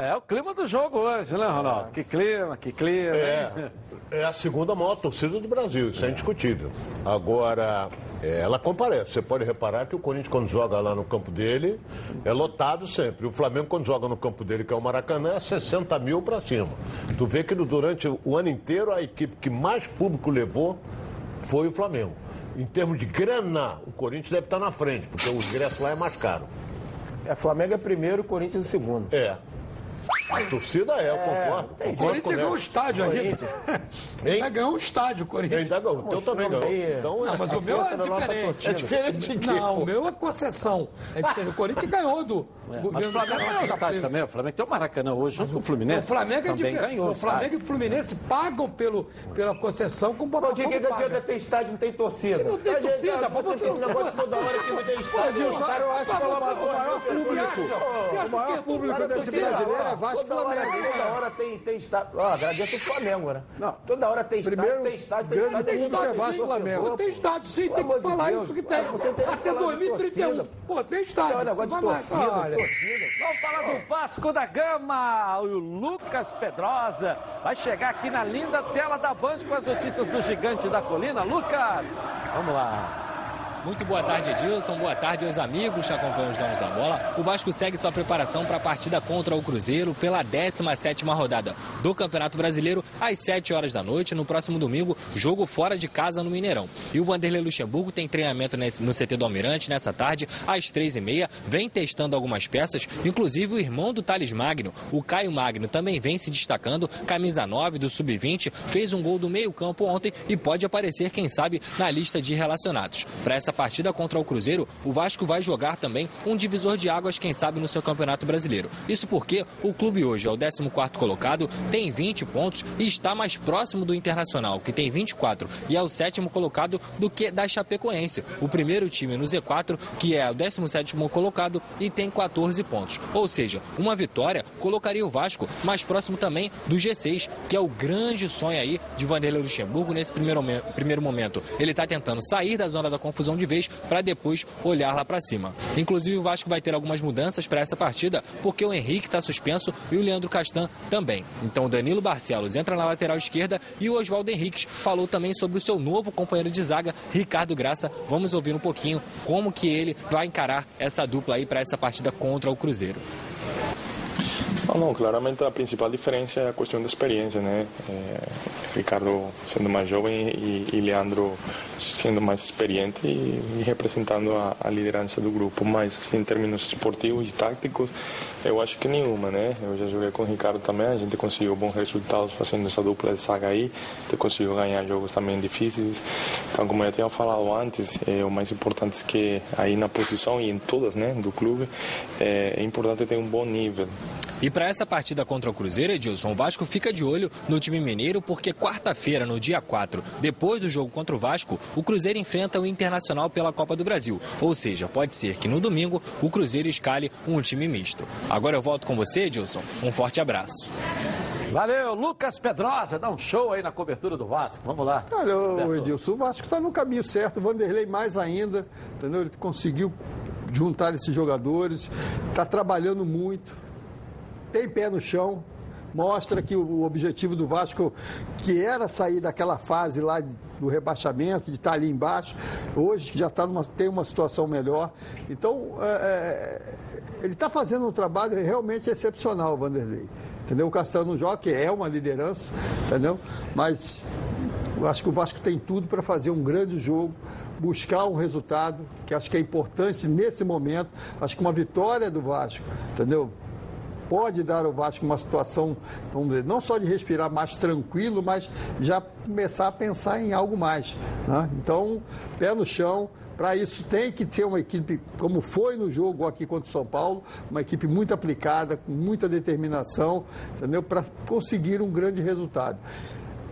é o clima do jogo hoje, né, Ronaldo? Que clima, que clima. É, é a segunda maior torcida do Brasil, isso é, indiscutível. Agora, é, ela comparece. Você pode reparar que o Corinthians, quando joga lá no campo dele, é lotado sempre. O Flamengo, quando joga no campo dele, que é o Maracanã, é 60 mil para cima. Tu vê que durante o ano inteiro, a equipe que mais público levou foi o Flamengo. Em termos de grana, o Corinthians deve estar na frente, porque o ingresso lá é mais caro. É, Flamengo é primeiro, Corinthians é segundo. É. A torcida é, eu concordo. O Corinthians ganhou o estádio ainda. Ainda ganhou o estádio, o Corinthians. Ainda ganhou. O teu também ganhou. Então, não, mas o meu é diferente. É diferente de quê, Não, o meu é concessão. É diferente. O Corinthians ganhou do Mas governo o Flamengo federal. tem estádio também. O Flamengo tem o Maracanã hoje, junto com o Fluminense. O Flamengo é diferente. ganhou O Flamengo e o Fluminense pagam pelo, pela concessão com o Pô, de Botafogo que adianta paga. ter estádio não tem torcida? Não tem Mas, torcida, pô, você tem não sabe. toda hora que não tem estádio. O cara eu acho mas que é uma o maior Você público. acha? Você acha O maior que é público Cara, desse Vasco toda hora, Flamengo. toda hora tem, tem estádio. Ó, agradeço o Flamengo, né? Não. Toda hora tem estádio, Primeiro, tem estádio, tem estádio. público é Vasco e Flamengo. Pô, tem estádio, sim, tem que falar Deus. isso que tem. Você tem Até falar de 2031. torcida. Pô, tem estádio. Não, negócio de torcida, Olha. torcida. Vamos falar do Vasco da Gama. O Lucas Pedrosa vai chegar aqui na linda tela da Band com as notícias do Gigante da Colina. Lucas, vamos lá. Muito boa tarde, Edilson. Boa tarde aos amigos que acompanham os donos da bola. O Vasco segue sua preparação para a partida contra o Cruzeiro pela 17ª rodada do Campeonato Brasileiro às 7 horas da noite. No próximo domingo, jogo fora de casa no Mineirão. E o Vanderlei Luxemburgo tem treinamento no CT do Almirante nessa tarde às 3h30. Vem testando algumas peças, inclusive o irmão do Thales Magno, o Caio Magno, também vem se destacando. Camisa 9 do Sub-20, fez um gol do meio-campo ontem e pode aparecer, quem sabe, na lista de relacionados. Para essa partida contra o Cruzeiro, o Vasco vai jogar também um divisor de águas, quem sabe, no seu Campeonato Brasileiro. Isso porque o clube hoje é o 14º colocado, tem 20 pontos e está mais próximo do Internacional, que tem 24, e é o sétimo colocado do que da Chapecoense, o primeiro time no Z4, que é o 17º colocado e tem 14 pontos. Ou seja, uma vitória colocaria o Vasco mais próximo também do G6, que é o grande sonho aí de Vanderlei Luxemburgo nesse primeiro, primeiro momento. Ele está tentando sair da zona da confusão de vez para depois olhar lá para cima. Inclusive o Vasco vai ter algumas mudanças para essa partida, porque o Henrique está suspenso e o Leandro Castan também. Então o Danilo Barcelos entra na lateral esquerda e o Oswaldo Henriques falou também sobre o seu novo companheiro de zaga, Ricardo Graça. Vamos ouvir um pouquinho como que ele vai encarar essa dupla aí para essa partida contra o Cruzeiro. Não, não, claramente a principal diferença é a questão da experiência, né? É, Ricardo sendo mais jovem e, e Leandro sendo mais experiente e, e representando a, a liderança do grupo. Mas, assim, em termos esportivos e táticos, eu acho que nenhuma, né? Eu já joguei com o Ricardo também, a gente conseguiu bons resultados fazendo essa dupla de saga aí, a conseguiu ganhar jogos também difíceis. Então, como eu tinha falado antes, é, o mais importante é que aí na posição e em todas, né, do clube, é, é importante ter um bom nível. E para essa partida contra o Cruzeiro, Edilson, o Vasco fica de olho no time mineiro, porque quarta-feira, no dia 4, depois do jogo contra o Vasco, o Cruzeiro enfrenta o Internacional pela Copa do Brasil. Ou seja, pode ser que no domingo o Cruzeiro escale um time misto. Agora eu volto com você, Edilson. Um forte abraço. Valeu, Lucas Pedrosa, dá um show aí na cobertura do Vasco. Vamos lá. Olha, Roberto. Edilson, o Vasco está no caminho certo, o Vanderlei mais ainda, entendeu? Ele conseguiu juntar esses jogadores, está trabalhando muito, tem pé no chão, mostra que o objetivo do Vasco, que era sair daquela fase lá do rebaixamento, de estar ali embaixo, hoje já tá numa, tem uma situação melhor. Então, é, é, ele está fazendo um trabalho realmente excepcional, Vanderlei. Entendeu? O Castelo não joga, que é uma liderança, entendeu? Mas eu acho que o Vasco tem tudo para fazer um grande jogo, buscar um resultado, que acho que é importante nesse momento. Acho que uma vitória do Vasco, entendeu? Pode dar ao Vasco uma situação, vamos dizer, não só de respirar mais tranquilo, mas já começar a pensar em algo mais. né? Então, pé no chão. Para isso tem que ter uma equipe, como foi no jogo aqui contra o São Paulo, uma equipe muito aplicada, com muita determinação, entendeu? Para conseguir um grande resultado.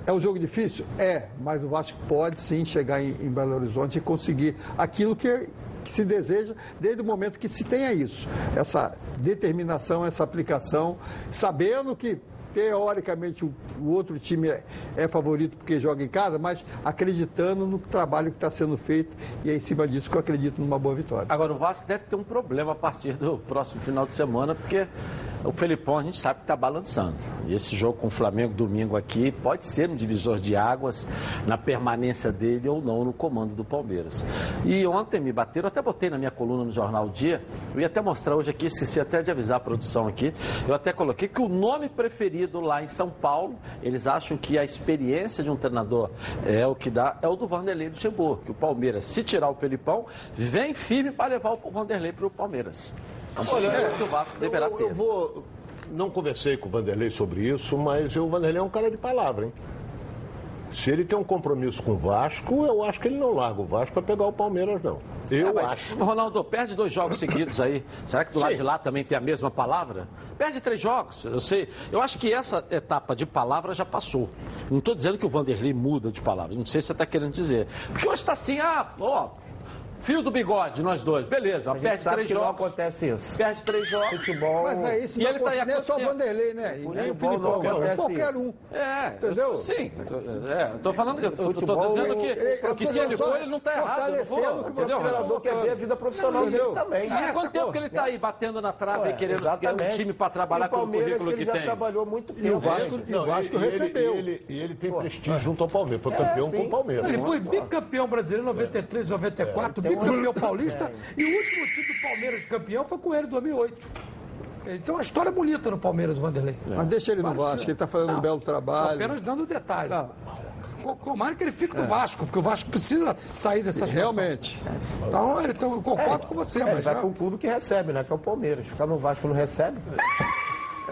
É um jogo difícil? É, mas o Vasco pode sim chegar em, em Belo Horizonte e conseguir aquilo que, que se deseja desde o momento que se tenha isso. Essa determinação, essa aplicação, sabendo que teoricamente o, o outro time é, é favorito porque joga em casa, mas acreditando no trabalho que está sendo feito e é em cima disso que eu acredito numa boa vitória. Agora, o Vasco deve ter um problema a partir do próximo final de semana, porque o Felipão a gente sabe que está balançando. E esse jogo com o Flamengo domingo aqui pode ser um divisor de águas na permanência dele ou não no comando do Palmeiras. E ontem me bateram, até botei na minha coluna no Jornal Dia, eu ia até mostrar hoje aqui, esqueci até de avisar a produção aqui, eu até coloquei que o nome preferido lá em São Paulo, eles acham que a experiência de um treinador é o que dá, é o do Vanderlei Luxemburgo, que o Palmeiras, se tirar o Felipão, vem firme para levar o Vanderlei para o Palmeiras. Olha, é que o Vasco deverá eu, ter. eu vou. Não conversei com o Vanderlei sobre isso, mas o Vanderlei é um cara de palavra, hein? Se ele tem um compromisso com o Vasco, eu acho que ele não larga o Vasco para pegar o Palmeiras, não. Eu É, acho. Ronaldo, perde dois jogos seguidos aí. Será que do lado Sim. de lá também tem a mesma palavra? Perde três jogos, eu sei. Eu acho que essa etapa de palavra já passou. Não estou dizendo que o Vanderlei muda de palavra. Não sei se você está querendo dizer. Porque hoje está assim, ah, ó, fio do bigode, nós dois. Beleza, A gente perde sabe três que não jogos. acontece isso. Perde três jogos. Futebol. Mas é isso, E não ele tá aí não é só o? Vanderlei, né? E nem o Futebol Filipão, não não, acontece qualquer um. É, Entendeu? eu- sim. É, eu tô falando que eu, tô Futebol, dizendo que, eu que se ele for, ele não tá errado. eu não vou, o que? O treinador quer ver a vida profissional dele também. E há quanto tempo que ele está aí batendo na trave e querendo ganhar um time para trabalhar com o currículo que que, ele já tem? trabalhou muito tempo. E o Vasco, e o Não, Vasco e- e ele- recebeu. E ele, e ele tem prestígio junto ao Palmeiras. Foi campeão sim. com o Palmeiras. Ele foi bicampeão brasileiro em 93, 94, bicampeão paulista e o último título do Palmeiras campeão foi com ele em 2008. Então a história é bonita no Palmeiras, Vanderlei. Mas deixa ele no Vasco, ele está fazendo um belo trabalho. Apenas dando detalhe. Tomara que ele fique no Vasco, porque o Vasco precisa sair dessa situação. Realmente. Então, ele- então eu concordo com você, É, ele mas vai já- para um clube que recebe, né? Que é o Palmeiras. Ficar no Vasco não recebe.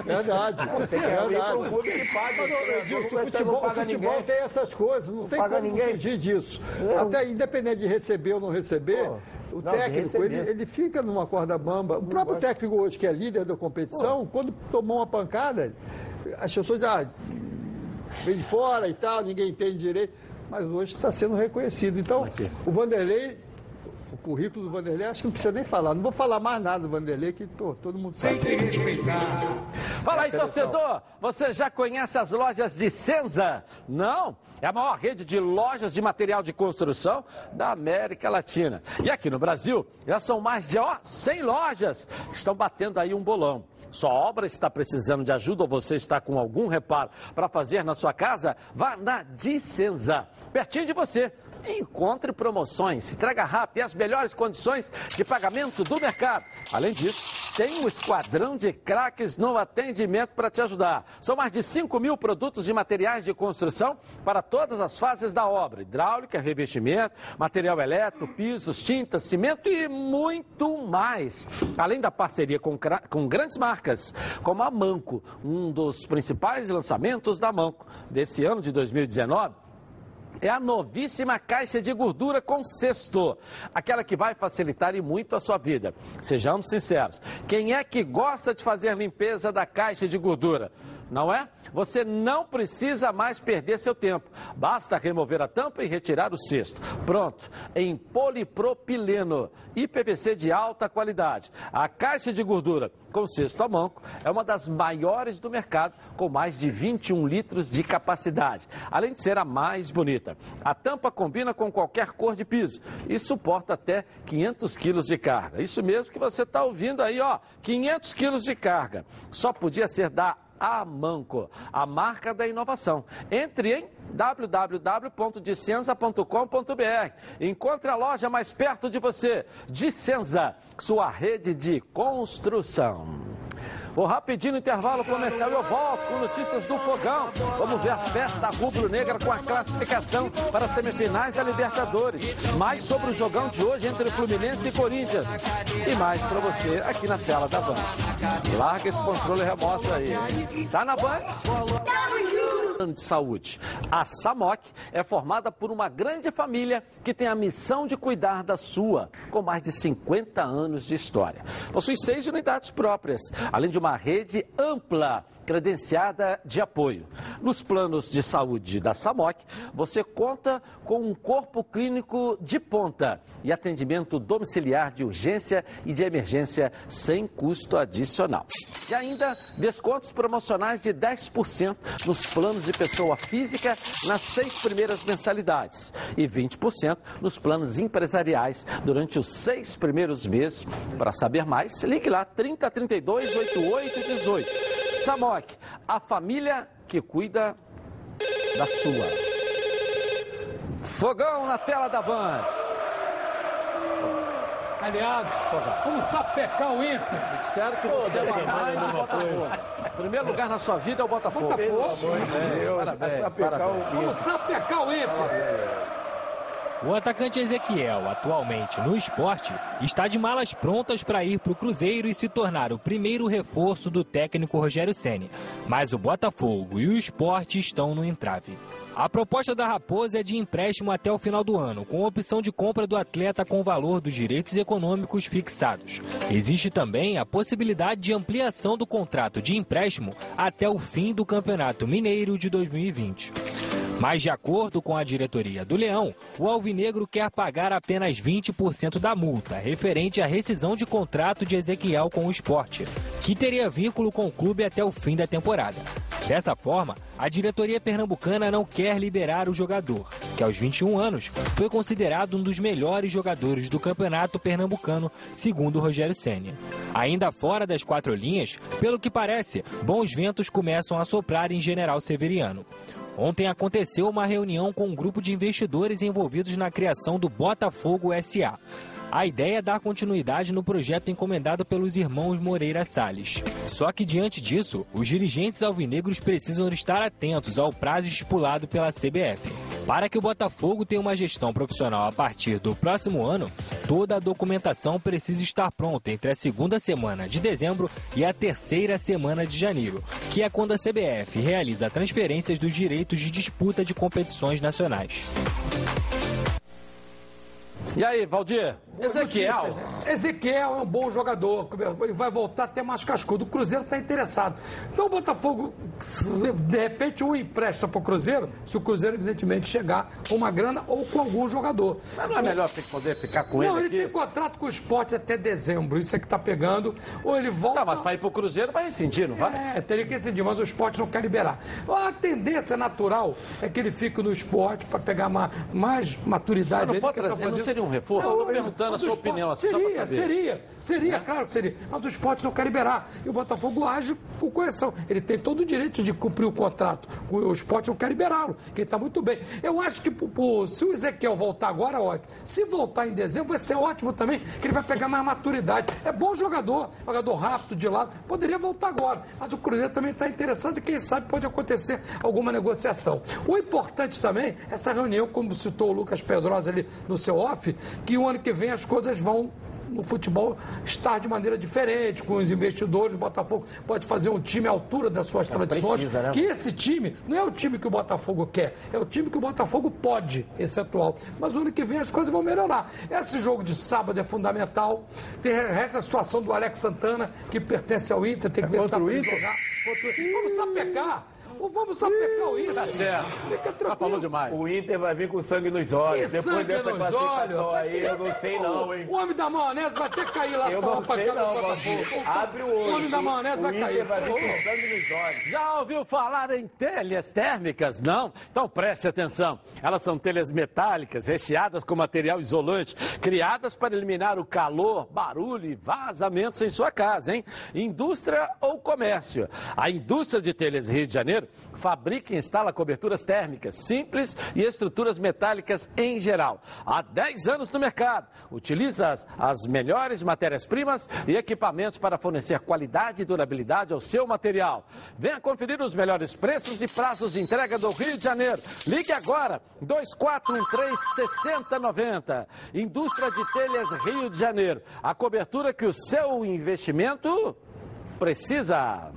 Verdade. Você é quer ir para um verdade. clube que paga. Mas? Edilson, Não futebol, não o paga futebol ninguém. tem essas coisas, não, tem paga como ninguém. fugir disso. É. Até independente de receber ou não receber, o não, técnico, ele, ele fica numa corda bamba. O próprio técnico hoje, que é líder da competição, quando tomou uma pancada, as pessoas já vem de fora e tal, ninguém entende direito. Mas hoje está sendo reconhecido. Então, o Vanderlei, currículo do Vanderlei, acho que não precisa nem falar. Não vou falar mais nada do Vanderlei, que tô- todo mundo sabe. Fala aí, É torcedor! Você já conhece as lojas de Senza? Não? É a maior rede de lojas de material de construção da América Latina. E aqui no Brasil, já são mais de ó, 100 lojas que estão batendo aí um bolão. Sua obra está precisando de ajuda ou você está com algum reparo para fazer na sua casa? Vá na Dicenza, pertinho de você. Encontre promoções, entrega rápida e as melhores condições de pagamento do mercado. Além disso, tem um esquadrão de craques no atendimento para te ajudar. São mais de 5 mil produtos de materiais de construção para todas as fases da obra: hidráulica, revestimento, material elétrico, pisos, tintas, cimento e muito mais. Além da parceria com, com grandes marcas, como a Manco, um dos principais lançamentos da Manco desse ano de 2019 é a novíssima caixa de gordura com cesto. Aquela que vai facilitar e muito a sua vida. Sejamos sinceros. Quem é que gosta de fazer limpeza da caixa de gordura? Não é? Você não precisa mais perder seu tempo. Basta remover a tampa e retirar o cesto. Pronto. Em polipropileno e PVC de alta qualidade. A caixa de gordura com cesto a manco é uma das maiores do mercado, com mais de 21 litros de capacidade. Além de ser a mais bonita. A tampa combina com qualquer cor de piso e suporta até 500 quilos de carga. Isso mesmo que você está ouvindo aí, ó. 500 quilos de carga. Só podia ser da Amanco, a marca da inovação. Entre em www.dicenza.com.br. Encontre a loja mais perto de você. Dicenza, sua rede de construção. Vou rapidinho no intervalo comercial e eu volto com notícias do fogão. Vamos ver a festa rubro-negra com a classificação para as semifinais da Libertadores. Mais sobre o jogão de hoje entre Fluminense e Corinthians. E mais para você aqui na tela da Band. Larga esse controle remoto aí. Tá na Band? Plano de saúde. A SAMOC é formada por uma grande família que tem a missão de cuidar da sua, com mais de 50 anos de história. Possui seis unidades próprias, além de uma rede ampla credenciada de apoio. Nos planos de saúde da SAMOC, você conta com um corpo clínico de ponta e atendimento domiciliar de urgência e de emergência sem custo adicional. E ainda descontos promocionais de 10% nos planos de pessoa física nas seis primeiras mensalidades e 20% nos planos empresariais durante os seis primeiros meses. Para saber mais, ligue lá 3032 8818. Samok, a família que cuida da sua. Fogão na tela da Band. Aliado, vamos sapecar o Inter. Disseram que você é mais o Botafogo. Primeiro lugar na sua vida é o Botafogo. Botafogo. Parabéns, parabéns. Vamos sapecar o Inter. O atacante Ezequiel, atualmente no esporte, está de malas prontas para ir para o Cruzeiro e se tornar o primeiro reforço do técnico Rogério Ceni. Mas o Botafogo e o esporte estão no entrave. A proposta da Raposa é de empréstimo até o final do ano, com opção de compra do atleta com o valor dos direitos econômicos fixados. Existe também a possibilidade de ampliação do contrato de empréstimo até o fim do Campeonato Mineiro de 2020. Mas, de acordo com a diretoria do Leão, o Alvinegro quer pagar apenas 20% da multa, referente à rescisão de contrato de Ezequiel com o esporte, que teria vínculo com o clube até o fim da temporada. Dessa forma, a diretoria pernambucana não quer liberar o jogador, que aos 21 anos foi considerado um dos melhores jogadores do campeonato pernambucano, segundo Rogério Senna. Ainda fora das quatro linhas, pelo que parece, bons ventos começam a soprar em General Severiano. Ontem aconteceu uma reunião com um grupo de investidores envolvidos na criação do Botafogo SA. A ideia é dar continuidade no projeto encomendado pelos irmãos Moreira Salles. Só que diante disso, os dirigentes alvinegros precisam estar atentos ao prazo estipulado pela CBF. Para que o Botafogo tenha uma gestão profissional a partir do próximo ano, toda a documentação precisa estar pronta entre a segunda semana de dezembro e a terceira semana de janeiro, que é quando a CBF realiza transferências dos direitos de disputa de competições nacionais. E aí, Valdir? Ezequiel. Ezequiel é um bom jogador, ele vai voltar até mais cascudo. O Cruzeiro está interessado. Então o Botafogo, de repente, um empresta para o Cruzeiro, se o Cruzeiro, evidentemente, chegar com uma grana ou com algum jogador. Mas não é melhor poder ficar com não, ele Não, aqui? ele tem contrato com o esporte até dezembro, isso é que está pegando. Ou ele volta. Tá, mas para ir para o Cruzeiro vai rescindir, não vai? É, teria que rescindir, mas o esporte não quer liberar. A tendência natural é que ele fique no esporte para pegar uma, mais maturidade. Mas não pode tá trazer, não seria um reforço? Eu tô perguntando a sua esporte- opinião, assim, só pra Seria, saber. seria, seria, claro que seria. Mas o esporte não quer liberar. E o Botafogo age com correção. Ele tem todo o direito de cumprir o contrato. O, o esporte não quer liberá-lo, que está muito bem. Eu acho que se o Ezequiel voltar agora, ótimo. Se voltar em dezembro, vai ser ótimo também, que ele vai pegar mais maturidade. É bom jogador, jogador rápido de lado. Poderia voltar agora. Mas o Cruzeiro também está interessado e quem sabe pode acontecer alguma negociação. O importante também, essa reunião, como citou o Lucas Pedrosa ali no seu off, que o ano que vem as coisas vão no futebol estar de maneira diferente, com os investidores, o Botafogo pode fazer um time à altura das suas tradições. precisa, né? Que esse time não é o time que o Botafogo quer, é o time que o Botafogo pode, esse atual. Mas o ano que vem as coisas vão melhorar. Esse jogo de sábado é fundamental. Tem resta a situação do Alex Santana, que pertence ao Inter, tem que ver se está jogar. Contra Vamos sapecar. Ou vamos sapecar o Inter. Tá. Fica tranquilo. falou demais. O Inter vai vir com sangue nos olhos. Que Depois dessa nos classificação olhos. aí, eu não sei não, hein? O homem da maionese vai ter que cair lá. Eu não sei não, Valdir. Abre o olho. O homem da maionese O vai Inter cair. vai vir com sangue nos olhos. Já ouviu falar em telhas térmicas? Não? Então preste atenção. Elas são telhas metálicas, recheadas com material isolante, criadas para eliminar o calor, barulho e vazamentos em sua casa, hein? Indústria ou comércio. A indústria de telhas Rio de Janeiro fabrica e instala coberturas térmicas simples e estruturas metálicas em geral. Há 10 anos no mercado. Utiliza as, as melhores matérias-primas e equipamentos para fornecer qualidade e durabilidade ao seu material. Venha conferir os melhores preços e prazos de entrega do Rio de Janeiro. Ligue agora, 2413-6090. Indústria de Telhas Rio de Janeiro. A cobertura que o seu investimento precisa.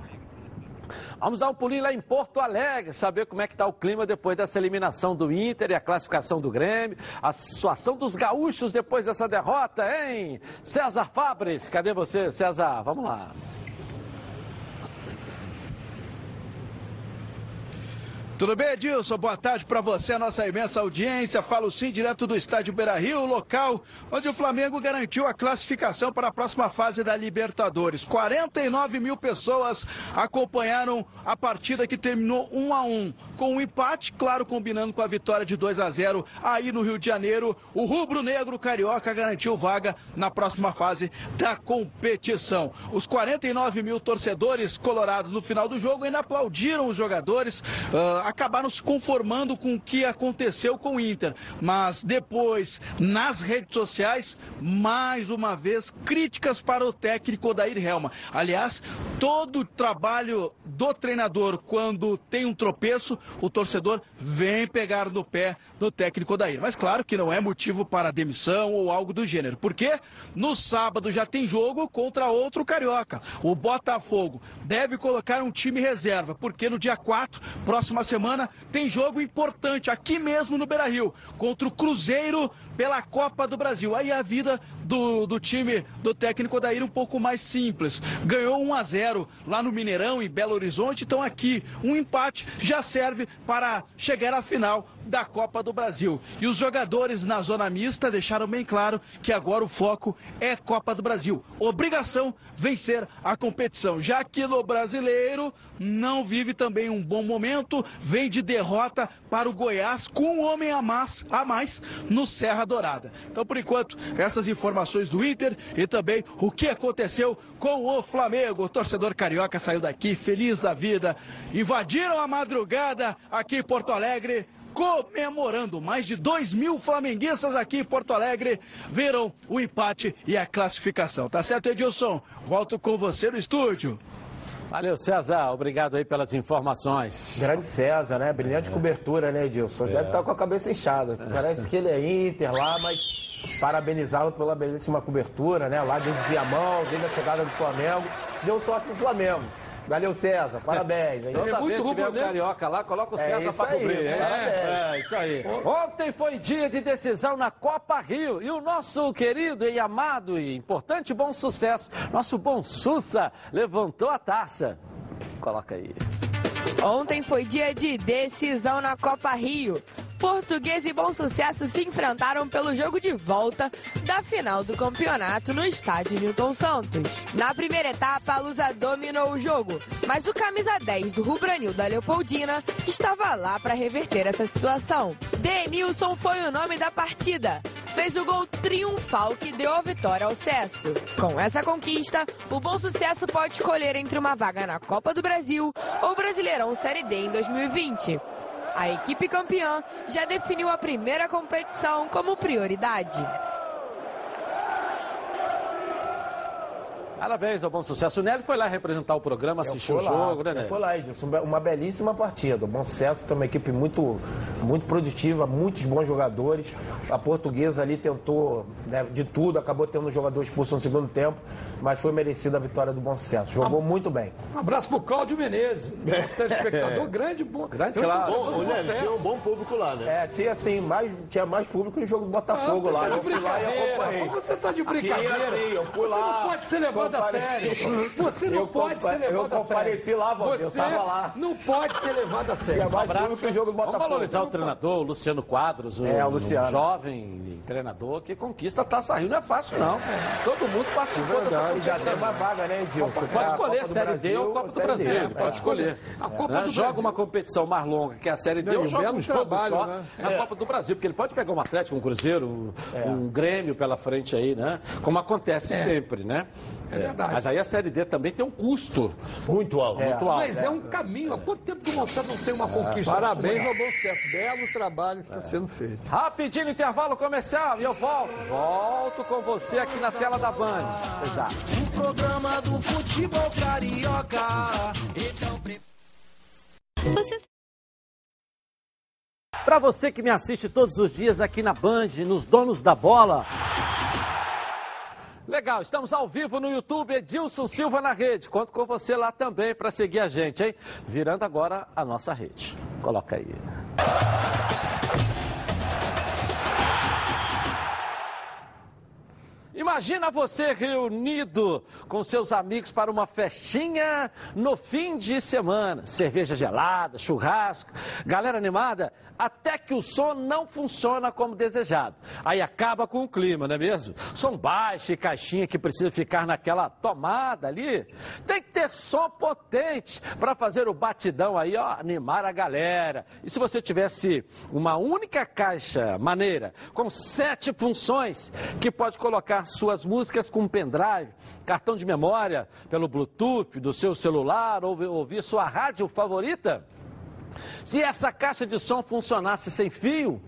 Vamos dar um pulinho lá em Porto Alegre, saber como é que está o clima depois dessa eliminação do Inter e a classificação do Grêmio, a situação dos gaúchos depois dessa derrota, hein? César Fabres, cadê você, César? Vamos lá. Tudo bem, Edilson? Boa tarde para você, a nossa imensa audiência. Falo sim direto do estádio Beira Rio, local onde o Flamengo garantiu a classificação para a próxima fase da Libertadores. 49 mil pessoas acompanharam a partida que terminou 1 a 1 com um empate, claro, combinando com a vitória de 2 a 0 aí no Rio de Janeiro. O rubro-negro carioca garantiu vaga na próxima fase da competição. Os 49 mil torcedores colorados no final do jogo ainda aplaudiram os jogadores. Uh, acabaram se conformando com o que aconteceu com o Inter. Mas depois, nas redes sociais, mais uma vez, críticas para o técnico Odair Helma. Aliás, todo o trabalho do treinador, quando tem um tropeço, o torcedor vem pegar no pé do técnico Odair. Mas claro que não é motivo para demissão ou algo do gênero. Porque no sábado já tem jogo contra outro carioca. O Botafogo deve colocar um time reserva, porque no dia 4, próxima semana, semana tem jogo importante aqui mesmo no Beira Rio, contra o Cruzeiro pela Copa do Brasil. Aí a vida do, do time do técnico Odair um pouco mais simples. Ganhou 1 a 0 lá no Mineirão, em Belo Horizonte. Então aqui um empate já serve para chegar à final da Copa do Brasil. E os jogadores na zona mista deixaram bem claro que agora o foco é Copa do Brasil. Obrigação vencer a competição. Já que no brasileiro não vive também um bom momento, vem de derrota para o Goiás com um homem a mais, a mais no Serra Dourada. Então, por enquanto, essas informações do Inter e também o que aconteceu com o Flamengo. O torcedor carioca saiu daqui feliz da vida. Invadiram a madrugada aqui em Porto Alegre comemorando. Mais de 2 mil flamenguistas aqui em Porto Alegre viram o empate e a classificação. Tá certo, Edilson? Volto com você no estúdio. Valeu, César. Obrigado aí pelas informações. Grande César, né? Brilhante é. cobertura, né, Edilson? É. Deve estar com a cabeça inchada. Parece que ele é Inter lá, mas parabenizá-lo pela belíssima cobertura, né? Lá desde Viamão, desde a chegada do Flamengo. Deu sorte pro Flamengo. Valeu, César. Parabéns. Toda é muito vez o carioca lá, coloca o César é para cobrir. É, é, isso aí. Ontem foi dia de decisão na Copa Rio. E o nosso querido e amado e importante bom sucesso, nosso bom Sussa, levantou a taça. Coloca aí. Ontem foi dia de decisão na Copa Rio. Português e Bom Sucesso se enfrentaram pelo jogo de volta da final do campeonato no estádio Newton Santos. Na primeira etapa, a Lusa dominou o jogo, mas o camisa 10 do Rubranil da Leopoldina estava lá para reverter essa situação. Denilson foi o nome da partida. Fez o gol triunfal que deu a vitória ao Cesso. Com essa conquista, o Bom Sucesso pode escolher entre uma vaga na Copa do Brasil ou Brasileirão Série D em 2020. A equipe campeã já definiu a primeira competição como prioridade. Parabéns ao bom sucesso. O Nelly foi lá representar o programa, assistiu o jogo, né, Nelly? Foi lá, Edilson. Uma belíssima partida. O bom sucesso tem uma equipe muito, muito produtiva, muitos bons jogadores. A portuguesa ali tentou né, de tudo, acabou tendo um jogador expulso no segundo tempo, mas foi merecida a vitória do bom sucesso. Jogou muito bem. Um abraço pro Cláudio Menezes, nosso telespectador, grande, bom. Grande, claro. Bom, Nelly, tinha um bom público lá, né? É, tinha assim, mais, tinha mais público no jogo do Botafogo ah, lá. Tá eu fui lá e acompanhei. Você tá de brincadeira. Tinha, sim, eu fui Você lá. não pode ser levado a sério. Você não pode ser levado a sério. Eu compareci lá, Você eu tava lá. não pode ser levado a sério. Mais público que o jogo do Botafogo. Vamos valorizar o treinador, o Luciano Quadros, o, é, o Luciano. Um jovem treinador que conquista a Taça Rio. Não é fácil, não. Todo mundo participou dessa competição. já tem uma vaga, né, Edilson? Pode escolher Série D ou Copa do Brasil. Pode escolher. A Copa do Joga uma competição mais longa que a Série D ou joga um jogo só na Copa do Brasil. Porque ele pode pegar um Atlético, um Cruzeiro, um Grêmio pela frente aí, né? Como acontece sempre, né? É verdade. Mas aí a Série D também tem um custo. Muito alto. É. Muito alto. Mas é. um caminho. Há quanto tempo que o Monsanto não tem uma conquista? Parabéns ao Bom Sucesso. Belo trabalho que está sendo feito. Rapidinho intervalo comercial e eu volto. Volto com você aqui na tela da Band. O programa do futebol carioca. Então, Você Para você que me assiste todos os dias aqui na Band, nos Donos da Bola. Legal, estamos ao vivo no YouTube, Edilson Silva na rede. Conto com você lá também para seguir a gente, hein? Virando agora a nossa rede. Coloca aí. Imagina você reunido com seus amigos para uma festinha no fim de semana. Cerveja gelada, churrasco, galera animada, até que o som não funciona como desejado. Aí acaba com o clima, não é mesmo? Som baixo e caixinha que precisa ficar naquela tomada ali. Tem que ter som potente para fazer o batidão aí, ó, animar a galera. E se você tivesse uma única caixa maneira, com sete funções, que pode colocar suas músicas com pendrive, cartão de memória, pelo Bluetooth do seu celular, ou ouvir sua rádio favorita? Se essa caixa de som funcionasse sem fio,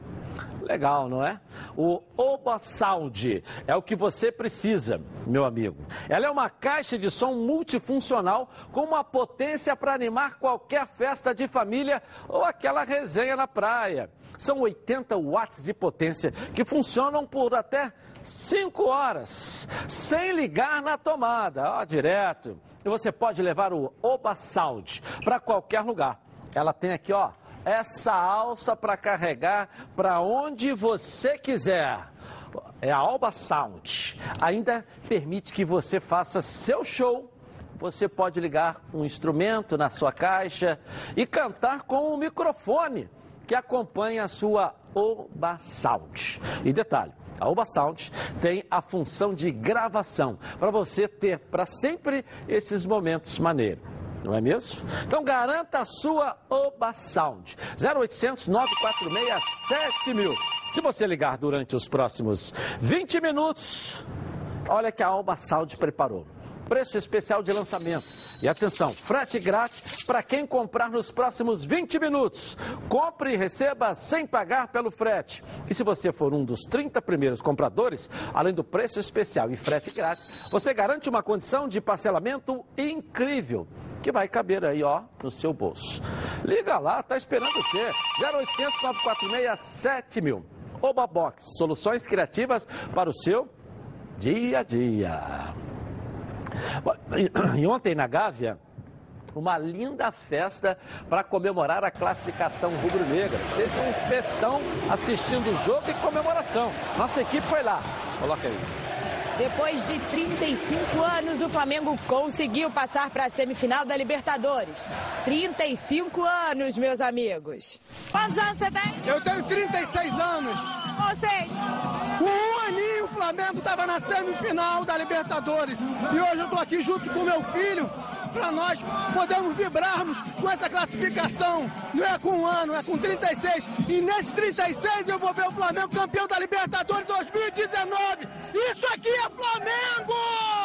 legal, não é? O Oba Sound é o que você precisa, meu amigo. Ela é uma caixa de som multifuncional com uma potência para animar qualquer festa de família ou aquela resenha na praia. São 80 watts de potência que funcionam por até 5 horas, sem ligar na tomada, ó, direto. E você pode levar o Oba Sound para qualquer lugar. Ela tem aqui, ó, essa alça para carregar para onde você quiser. É a Alba Sound. Ainda permite que você faça seu show. Você pode ligar um instrumento na sua caixa e cantar com o microfone que acompanha a sua Oba Sound. E detalhe, a Oba Sound tem a função de gravação para você ter para sempre esses momentos maneiros não é mesmo? Então garanta a sua Oba Sound. 0800 946 7000. Se você ligar durante os próximos 20 minutos, olha que a Oba Sound preparou. Preço especial de lançamento. E atenção, frete grátis para quem comprar nos próximos 20 minutos. Compre e receba sem pagar pelo frete. E se você for um dos 30 primeiros compradores, além do preço especial e frete grátis, você garante uma condição de parcelamento incrível que vai caber aí, ó, no seu bolso. Liga lá, tá esperando o quê? 0800 946 7000. Oba Box, soluções criativas para o seu dia a dia. E ontem na Gávea, uma linda festa para comemorar a classificação rubro-negra. Teve um festão assistindo o jogo e comemoração. Nossa equipe foi lá. Coloca aí. Depois de 35 anos, o Flamengo conseguiu passar para a semifinal da Libertadores. 35 anos, meus amigos. Quantos anos você tem? Eu tenho 36 anos. Vocês? Um aninho o Flamengo estava na semifinal da Libertadores. E hoje eu estou aqui junto com meu filho para nós podermos vibrarmos com essa classificação. Não é com um ano, é com 36. E nesses 36 eu vou ver o Flamengo campeão da Libertadores 2019. Isso aqui é Flamengo!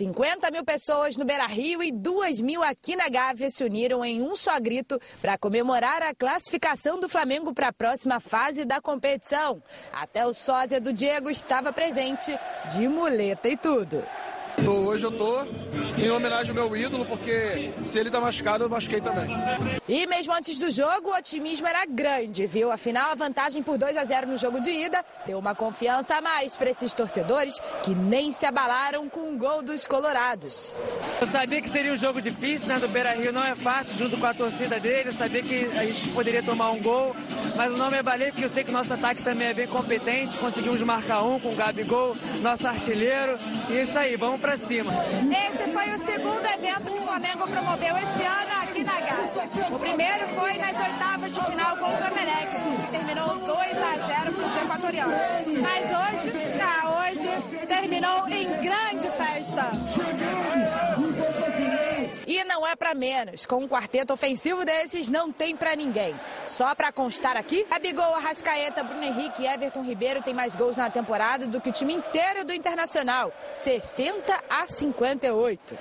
50 mil pessoas no Beira Rio e 2 mil aqui na Gávea se uniram em um só grito para comemorar a classificação do Flamengo para a próxima fase da competição. Até o sósia do Diego estava presente, de muleta e tudo. Tô, hoje eu tô em homenagem ao meu ídolo, porque se ele tá machucado, eu machuquei também. E mesmo antes do jogo, o otimismo era grande, viu? Afinal, a vantagem por 2 a 0 no jogo de ida deu uma confiança a mais para esses torcedores que nem se abalaram com o gol dos colorados. Eu sabia que seria um jogo difícil, né? Do Beira Rio não é fácil, junto com a torcida dele. Eu sabia que a gente poderia tomar um gol, mas eu não me abalei porque eu sei que o nosso ataque também é bem competente. Conseguimos marcar um com o Gabigol, nosso artilheiro. E é isso aí, vamos para cima. Esse foi o segundo evento que o Flamengo promoveu esse ano aqui na Gávea. O primeiro foi nas oitavas de final contra o Emelec, que terminou 2 a 0 para os equatorianos. Mas hoje, cá, hoje terminou em grande festa. E não é para menos. Com um quarteto ofensivo desses, não tem para ninguém. Só para constar aqui, Abigol, Arrascaeta, Bruno Henrique e Everton Ribeiro têm mais gols na temporada do que o time inteiro do Internacional. 60 a 58.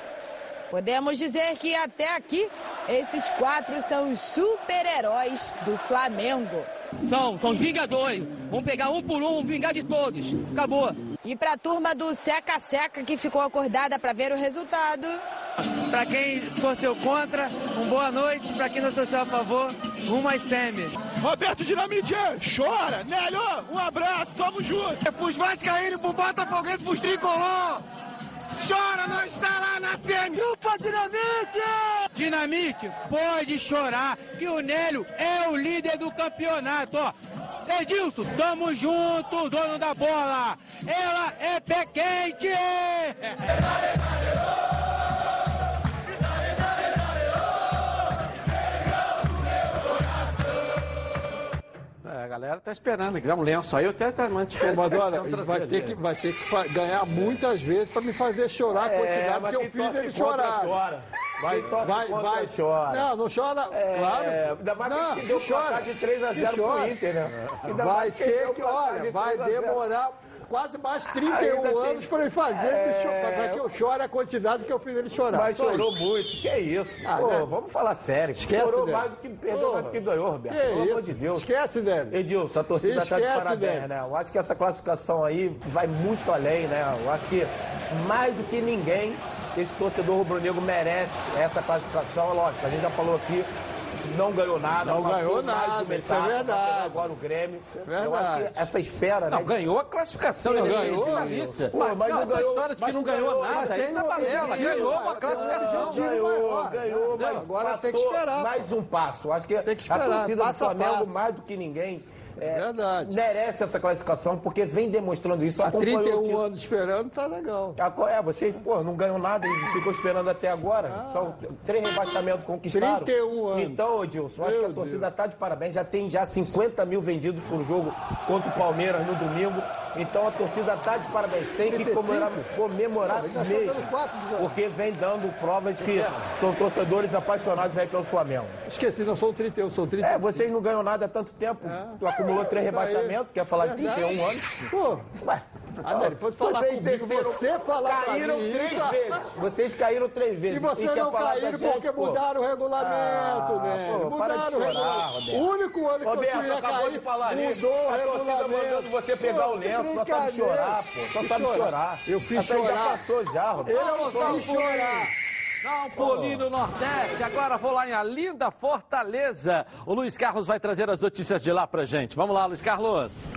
Podemos dizer que até aqui, esses quatro são os super-heróis do Flamengo. São, são os vingadores. Vamos pegar um por um, vingar de todos. Acabou. E para a turma do Seca Seca que ficou acordada para ver o resultado. Para quem torceu contra, uma boa noite. Para quem não torceu a favor, rumo às semi. Roberto Dinamite, chora! Nélio, um abraço, tamo junto! É pros Vascaínos, pro Botafoguense, pros Tricolor! Chora, não estará na semi! Chupa Dinamite! Dinamite, pode chorar, que o Nélio é o líder do campeonato, ó. Edilson, tamo junto, dono da bola. Ela é pé quente. Galera tá esperando, quiser um lenço aí, eu até tá Madonna, vai ter que, vai ter que ganhar muitas vezes para me fazer chorar a É, quantidade mas que eu fiz ele chorar. chora. Vai, torce vai, vai. chora. Não, não chora, É, claro. ainda mais não, que deu não chora. de 3 a 0 Que pro. Inter, né? Ainda Vai mais que ter que, placar olha, vai 3 a 0. demorar quase mais 31 Ainda tem- anos para ele fazer É. para que eu chore a quantidade que eu fiz ele chorar. Mas Só chorou isso. muito. Que isso? Ah, Pô, né? vamos falar sério. Esquece, chorou velho. mais do que perdeu, mais do que ganhou, Roberto. que Pelo amor isso? de Deus. Esquece, velho. Edilson, a torcida tá de parabéns, né? Eu acho que essa classificação aí vai muito além, né? Eu acho que mais do que ninguém, esse torcedor rubro-negro merece essa classificação. Lógico, a gente já falou aqui, não ganhou nada. Não ganhou nada, isso é verdade. Agora o Grêmio. Eu acho verdade. que essa espera, Não, né? ganhou a classificação, Sim, é ganhou, finalista. Pô, mas não essa ganhou- história de que mas não ganhou ganhou, nada, mas isso é balela. objetivo, Ganhou uma mas classificação. Ganhou, ganhou, mas agora tem que esperar, mais um passo. Acho que, a torcida do Flamengo, mais do que ninguém, é, merece essa classificação, porque vem demonstrando isso. Há acompanhou o 31 título. anos esperando, tá legal. A- É, vocês, pô, não ganhou nada e ficou esperando até agora. São três rebaixamentos conquistados. 31 anos. Então, Edilson, acho que a torcida tá de parabéns. Já tem já 50 mil vendidos por jogo contra o Palmeiras no domingo. Então a torcida tá de parabéns. Tem que 35? comemorar, comemorar estamos mesmo. Porque vem dando provas de que são torcedores apaixonados aí pelo Flamengo. Esqueci, não são 31, são 35. É, vocês não ganham nada há tanto tempo. Tu acumulou três isso aí. rebaixamentos, quer falar de Verdade. 31 anos? Pô, Ué, Adélio, fosse falar vocês comigo, desceram, você falar caíram três isso. vezes. Vocês caíram três vezes. E vocês quer não caíram gente, porque pô? mudaram o regulamento, Ah, né? pô, para de o chorar. Roberto. O único ano que eu Roberto, tinha acabou cair, de falar nisso. mudou A torcida mandando você pegar Pô, o lenço, só sabe chorar, pô. Só sabe chorar. Eu fiz aí chorar. já passou já, Roberto. Eu não fiz chorar. Dá um pulinho no Nordeste, agora vou lá em a linda Fortaleza. O Luiz Carlos vai trazer as notícias de lá pra gente. Vamos lá, Luiz Carlos.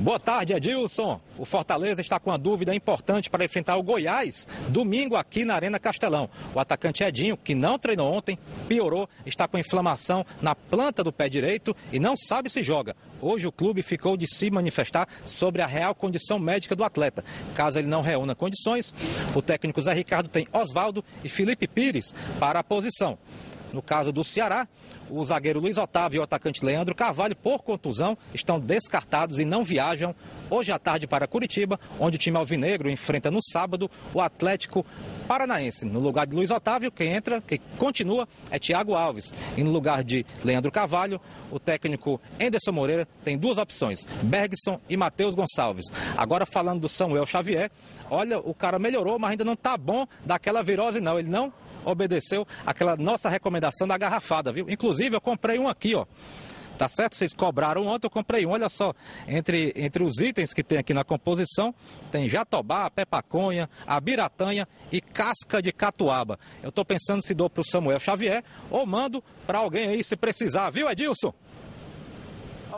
Boa tarde, Edilson. O Fortaleza está com uma dúvida importante para enfrentar o Goiás domingo aqui na Arena Castelão. O atacante Edinho, que não treinou ontem, piorou, está com inflamação na planta do pé direito e não sabe se joga. Hoje o clube ficou de se manifestar sobre a real condição médica do atleta. Caso ele não reúna condições, o técnico Zé Ricardo tem Oswaldo e Felipe Pires para a posição. No caso do Ceará, o zagueiro Luiz Otávio e o atacante Leandro Carvalho, por contusão, estão descartados e não viajam hoje à tarde para Curitiba, onde o time alvinegro enfrenta no sábado o Atlético Paranaense. No lugar de Luiz Otávio, quem entra, quem continua, é Thiago Alves. E no lugar de Leandro Carvalho, o técnico Enderson Moreira tem duas opções, Bergson e Matheus Gonçalves. Agora falando do Samuel Xavier, olha, o cara melhorou, mas ainda não tá bom daquela virose não. Ele não obedeceu aquela nossa recomendação da garrafada, viu? Inclusive, eu comprei um aqui, ó. Tá certo? Vocês cobraram ontem, eu comprei um. Olha só, entre, entre os itens que tem aqui na composição, tem jatobá, pepaconha, abiratanha e casca de catuaba. Eu tô pensando se dou pro Samuel Xavier ou mando para alguém aí se precisar, viu, Edilson?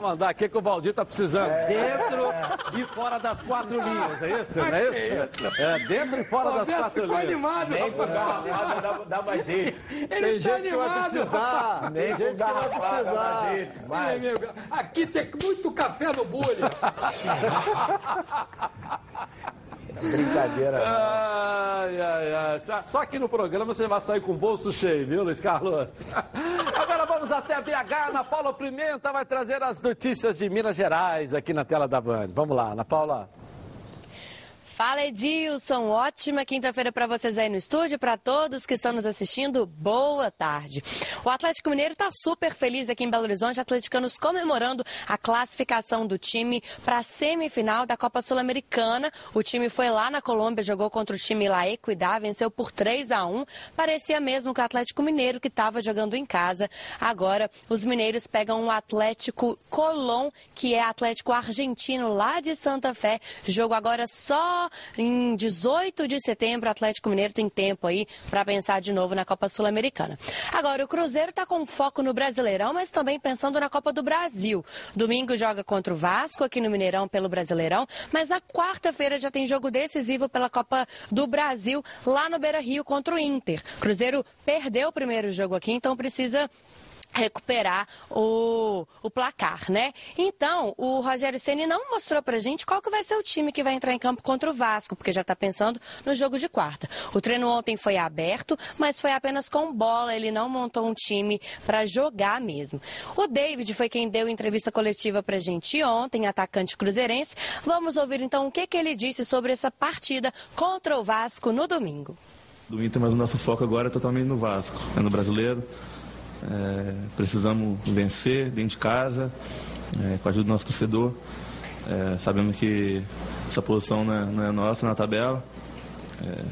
Mandar aqui que o Valdir tá precisando. Dentro e fora das quatro linhas, é isso? Não é Que isso? É, dentro e fora das quatro ficou linhas. animado, Nem com rapaz. garrafada dá, dá mais jeito. Ele Tem tá gente que vai precisar. Nem gente que vai precisar. Aqui tem muito café no bule. Brincadeira. Ai, ai, ai. Só- Só aqui no programa você vai sair com o bolso cheio, viu, Luiz Carlos? Agora vamos até BH. Ana Paula Pimenta vai trazer as notícias de Minas Gerais aqui na tela da Band. Vamos lá, Ana Paula. Fala Edilson, ótima quinta-feira para vocês aí no estúdio, para todos que estão nos assistindo, boa tarde. O Atlético Mineiro está super feliz aqui em Belo Horizonte, atleticanos comemorando a classificação do time para a semifinal da Copa Sul-Americana. O time foi lá na Colômbia, jogou contra o time lá Equidad, venceu por 3 a 1. Parecia mesmo que o Atlético Mineiro que estava jogando em casa. Agora os mineiros pegam o Atlético Colón, que é Atlético argentino lá de Santa Fé. Jogo agora só em 18 de setembro. O Atlético Mineiro tem tempo aí para pensar de novo na Copa Sul-Americana. Agora, o Cruzeiro está com foco no Brasileirão, mas também pensando na Copa do Brasil. Domingo joga contra o Vasco aqui no Mineirão pelo Brasileirão, mas na quarta-feira já tem jogo decisivo pela Copa do Brasil lá no Beira Rio contra o Inter. Cruzeiro perdeu o primeiro jogo aqui, então precisa recuperar o, o placar, né? Então, o Rogério Ceni não mostrou pra gente qual que vai ser o time que vai entrar em campo contra o Vasco, porque já está pensando no jogo de quarta. O treino ontem foi aberto, mas foi apenas com bola, ele não montou um time para jogar mesmo. O David foi quem deu entrevista coletiva pra gente ontem, atacante cruzeirense. Vamos ouvir então o que, que ele disse sobre essa partida contra o Vasco no domingo. Do Inter, mas o nosso foco agora é totalmente no Vasco, é no brasileiro. É, precisamos vencer dentro de casa, é, com a ajuda do nosso torcedor. É, sabemos que essa posição não é, não é nossa na tabela. É,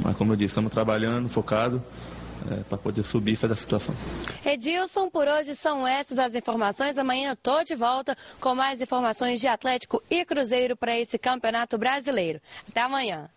mas como eu disse, estamos trabalhando, focado é, para poder subir e sair da situação. Edilson, por hoje são essas as informações. Amanhã estou de volta com mais informações de Atlético e Cruzeiro para esse Campeonato Brasileiro. Até amanhã.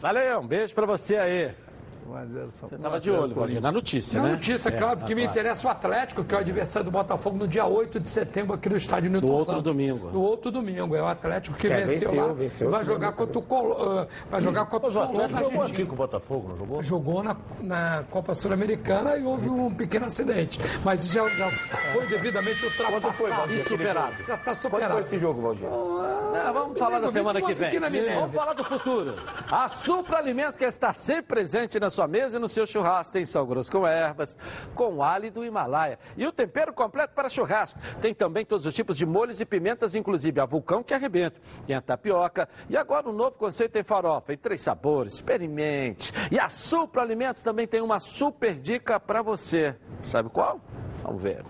Valeu, um beijo para você aí. Você estava de olho, Valdir, na notícia, na né? notícia, claro, porque é, me claro. interessa o Atlético, que é o adversário do Botafogo no dia 8 de setembro aqui no estádio Newton No outro Santos. domingo. No outro domingo. É o Atlético que É, venceu, venceu, lá. venceu, vai jogar contra o Colo... ah, vai jogar contra Mas o o Colombo Atlético na jogou aqui com o Botafogo, não jogou? Jogou na, na Copa Sul-Americana e houve um pequeno acidente. Mas já, já foi devidamente ultrapassado. Valdir, e superado. Já está Quando superado. foi esse jogo, Valdir? É, vamos falar da semana que vem. Vamos falar do futuro. A Supra Alimentos quer estar sempre presente na sua mesa e no seu churrasco. Tem sal grosso com ervas, com alho do Himalaia. E o tempero completo para churrasco. Tem também todos os tipos de molhos e pimentas, inclusive a vulcão que arrebenta. Tem a tapioca. E agora um novo conceito tem farofa em três sabores. Experimente. E a Supra Alimentos também tem uma super dica para você. Sabe qual? Vamos ver.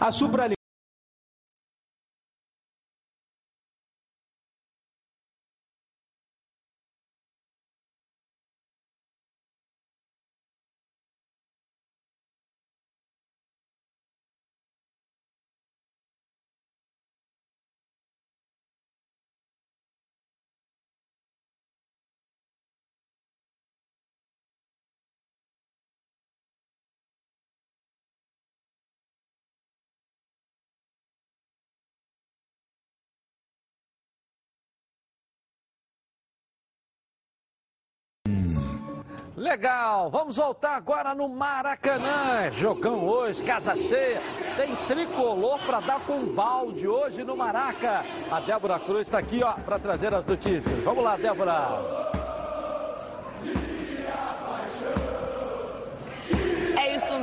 A Supra Legal, vamos voltar agora no Maracanã. Jogão hoje, casa cheia. Tem tricolor para dar com balde hoje no Maraca. A Débora Cruz está aqui, ó, para trazer as notícias. Vamos lá, Débora.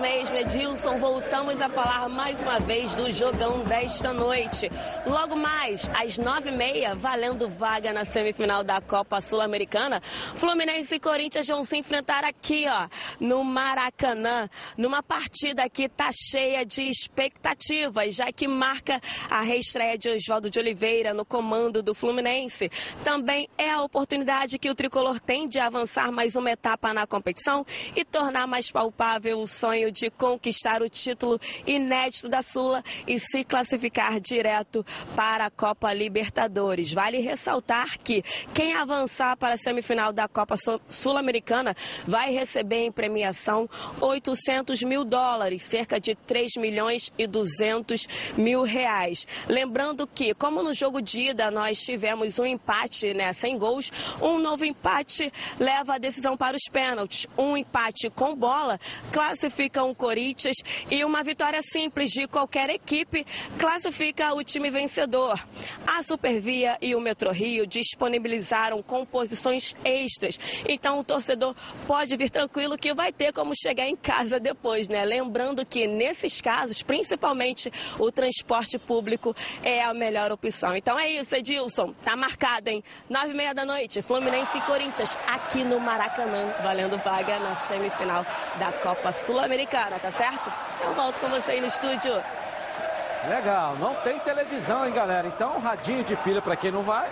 Mesmo, Edilson. Voltamos a falar mais uma vez do jogão desta noite. Logo mais, às nove e meia, valendo vaga na semifinal da Copa Sul-Americana, Fluminense e Corinthians vão se enfrentar aqui, ó, no Maracanã, numa partida que tá cheia de expectativas, já que marca a reestreia de Oswaldo de Oliveira no comando do Fluminense. Também é a oportunidade que o tricolor tem de avançar mais uma etapa na competição e tornar mais palpável o sonho de conquistar o título inédito da Sula e se classificar direto para a Copa Libertadores. Vale ressaltar que quem avançar para a semifinal da Copa Sul- Sul-Americana vai receber em premiação 800 mil dólares, cerca de 3 milhões e 200 mil reais. Lembrando que, como no jogo de ida nós tivemos um empate, né, sem gols, um novo empate leva a decisão para os pênaltis. Um empate com bola classifica um Corinthians e uma vitória simples de qualquer equipe classifica o time vencedor. A Supervia e o Metro Rio disponibilizaram composições extras, então o torcedor pode vir tranquilo que vai ter como chegar em casa depois, né? Lembrando que nesses casos, principalmente o transporte público é a melhor opção. Então é isso, Edilson. Tá marcado, hein? Nove e meia da noite, Fluminense e Corinthians aqui no Maracanã, valendo vaga na semifinal da Copa Sul-Americana, tá certo? Eu volto com você aí no estúdio. Legal, não tem televisão, hein, galera? Então, radinho de pilha para quem não vai.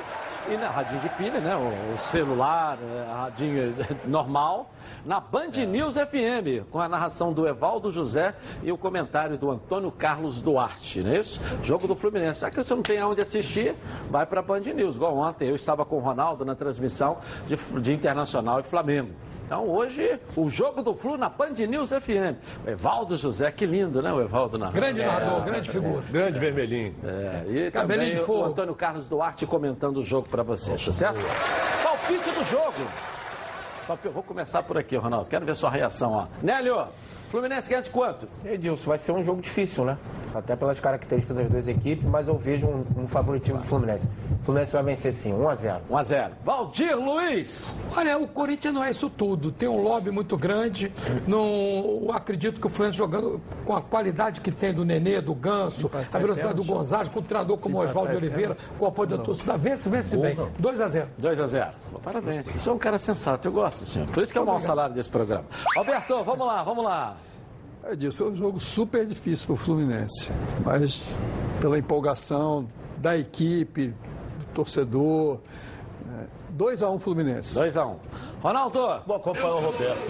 E né, radinho de pilha, né? O, o celular, é, radinho normal. Na Band News FM, com a narração do Evaldo José e o comentário do Antônio Carlos Duarte, não é isso? Jogo do Fluminense. Já que você não tem aonde assistir, vai para a Band News. Igual ontem, eu estava com o Ronaldo na transmissão de, de Internacional e Flamengo. Então hoje, o jogo do Flu na Band News FM. O Evaldo José, que lindo, né? O Evaldo na Grande narrador, grande figura. Grande vermelhinho. É, e Cabelinho também de fogo. o Antônio Carlos Duarte comentando o jogo para você, tá certo? Palpite do jogo. Palpite- Vou começar por aqui, Ronaldo. Quero ver sua reação, ó. Nélio, Fluminense ganha de quanto? Edilson, vai ser um jogo difícil, né? Até pelas características das duas equipes, mas eu vejo um, um favoritismo do Fluminense. O Fluminense vai vencer sim, 1 a 0 1 a 0 Valdir Luiz! Olha, o Corinthians não é isso tudo. Tem um lobby muito grande. Não eu acredito que o Fluminense jogando com a qualidade que tem do Nenê, do Ganso, a velocidade do Gonzalez, com um treinador como o Oswaldo Oliveira, com o apoio da torcida, vence, vence bem. 2 a 0 2 a 0 Parabéns. Você é um cara sensato, eu gosto, senhor. Por isso que é o maior salário desse programa. Alberto, vamos lá, vamos lá. É disso, é um jogo super difícil para o Fluminense, mas pela empolgação da equipe, do torcedor. 2x1 um Fluminense. 2x1. Um. Ronaldo! Vou acompanhar o Roberto.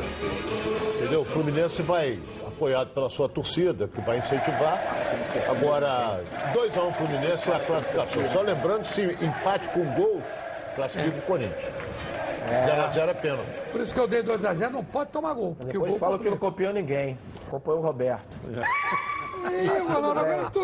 Entendeu? O Fluminense vai apoiado pela sua torcida, que vai incentivar. Agora, 2x1 um Fluminense é a classificação. Só lembrando, se empate com gols, classifica o Corinthians. 0x0 é. pênalti. Por isso que eu dei 2x0, não pode tomar gol. Porque Depois o gol fala que não copiou ninguém. Acompanhou o Roberto. Ih, Ronaldo, agora tu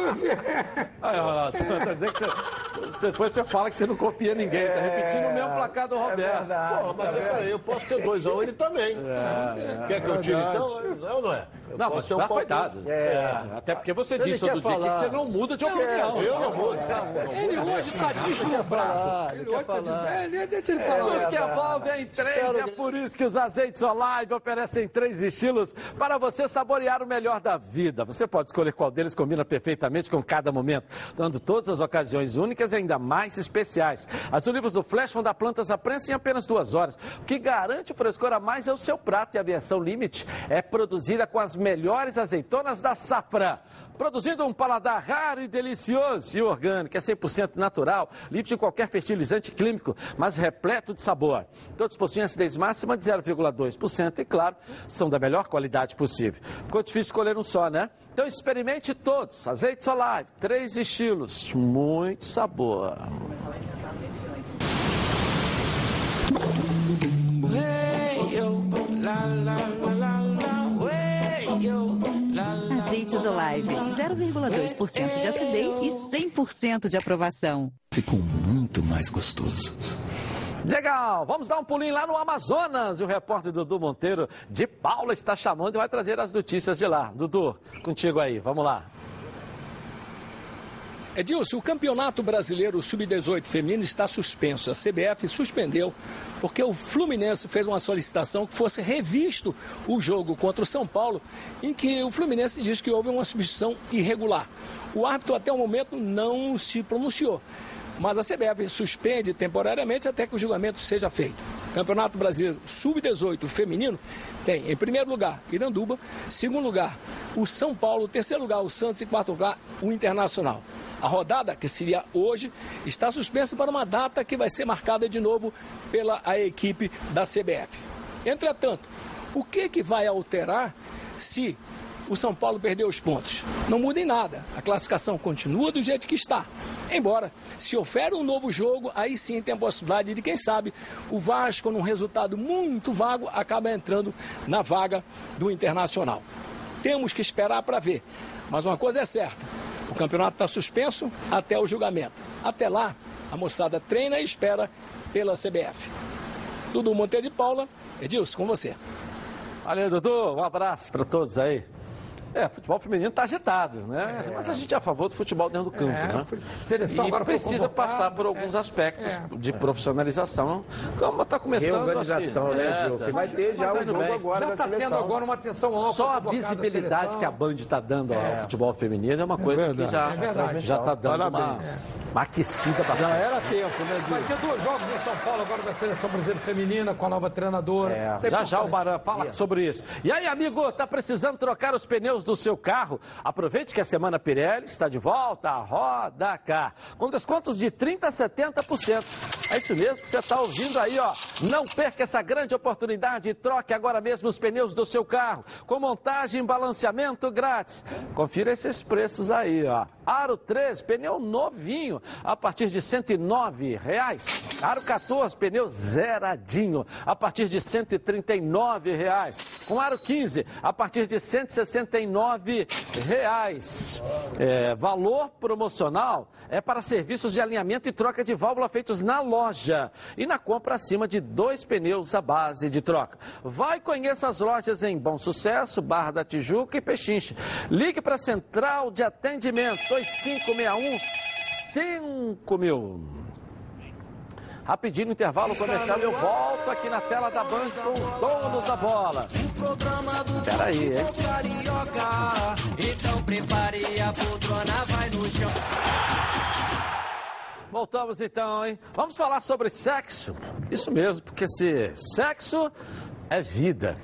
Aí, Ronaldo, tá dizendo que você, você, depois você fala que você não copia ninguém. Tá repetindo o mesmo placar do Roberto. É verdade, Pô, mas tá é, peraí, eu posso ter 2x1 ele também. É, Quer que eu tire então? Não, não é. Eu Não, mas posso ter um já foi palpite. dado. É. Até porque você Ele disse todo dia aqui que falar. você não muda de opinião. Eu não vou. Ele hoje está deslumbrado. Ele hoje está de... É, deixa ele falar. Porque a bola vem três, é por isso que os azeites Olive oferecem três estilos para você saborear o melhor da vida. Você pode escolher qual deles combina perfeitamente com cada momento, dando todas as ocasiões únicas e ainda mais especiais. As olivas do Flash vão dar plantas à prensa em apenas duas horas. O que garante o frescor a mais é o seu prato e a versão Limite é produzida com as melhores azeitonas da safra. Produzindo um paladar raro e delicioso e orgânico, é 100% natural, livre de qualquer fertilizante químico, mas repleto de sabor. Todos possuem acidez máxima de 0,2% e, claro, são da melhor qualidade possível. Ficou difícil escolher um só, né? Então experimente todos. Azeite Olive, três estilos, muito sabor. Azeites Olive, 0,2% de acidez e 100% de aprovação. Ficou muito mais gostoso. Legal, vamos dar um pulinho lá no Amazonas. E o repórter Dudu Monteiro de Paula está chamando e vai trazer as notícias de lá. Dudu, contigo aí, vamos lá. Edilson, o Campeonato Brasileiro Sub-18 Feminino está suspenso. A CBF suspendeu porque o Fluminense fez uma solicitação que fosse revisto o jogo contra o São Paulo, em que o Fluminense diz que houve uma substituição irregular. O árbitro até o momento não se pronunciou. Mas a CBF suspende temporariamente até que o julgamento seja feito. Campeonato Brasileiro Sub-18 Feminino tem, em primeiro lugar, Iranduba, segundo lugar, o São Paulo, terceiro lugar, o Santos e quarto lugar, o Internacional. A rodada, que seria hoje, está suspensa para uma data que vai ser marcada de novo pela a equipe da CBF. Entretanto, o que, que vai alterar se o São Paulo perder os pontos? Não muda em nada. A classificação continua do jeito que está. Embora, se ofere um novo jogo, aí sim tem a possibilidade de, quem sabe, o Vasco, num resultado muito vago, acaba entrando na vaga do Internacional. Temos que esperar para ver. Mas uma coisa é certa: o campeonato está suspenso até o julgamento. Até lá, a moçada treina e espera pela CBF. Tudo Monteiro de Paula, Edilson, com você. Valeu, Dudu. Um abraço para todos aí. É, futebol feminino está agitado, né? Mas a gente é a favor do futebol dentro do campo, É, né? foi- seleção e agora precisa passar por alguns aspectos de profissionalização. Como está começando... Reorganização, que- né, É, Edilson? tá- Vai ter já tá o jogo bem. agora Já da está tendo seleção. agora uma atenção ampla. Só a visibilidade que a Band está dando ao É. futebol feminino é uma coisa que já É está dando uma, Parabéns. uma aquecida bastante. Já era tempo, né, Vai Dil? ter dois jogos em São Paulo agora da seleção brasileira feminina com a nova treinadora. É Já já o. Baran fala sobre isso. E aí, amigo, tá precisando trocar os pneus do seu carro? Aproveite que a Semana Pirelli está de volta Roda Car. Com descontos de 30% a 70%. É isso mesmo que você está ouvindo aí, ó. Não perca essa grande oportunidade e troque agora mesmo os pneus do seu carro. Com montagem e balanceamento grátis. Confira esses preços aí, ó. Aro 3, pneu novinho, a partir de 109 reais. Aro 14, pneu zeradinho, a partir de 139 reais. Com aro 15, a partir de R$ 169 reais. É, valor promocional é para serviços de alinhamento e troca de válvula feitos na loja e na compra acima de dois pneus à base de troca. Vai conheça as lojas em Bom Sucesso, Barra da Tijuca e Pechincha. Ligue para a Central de Atendimento 2561 5000. Rapidinho, intervalo comercial, eu volto aqui na tela da Band com os donos da bola. Espera aí, hein? Então prepare a poltrona, vai no chão. Voltamos então, hein? Vamos falar sobre sexo. Isso mesmo, porque se sexo é vida.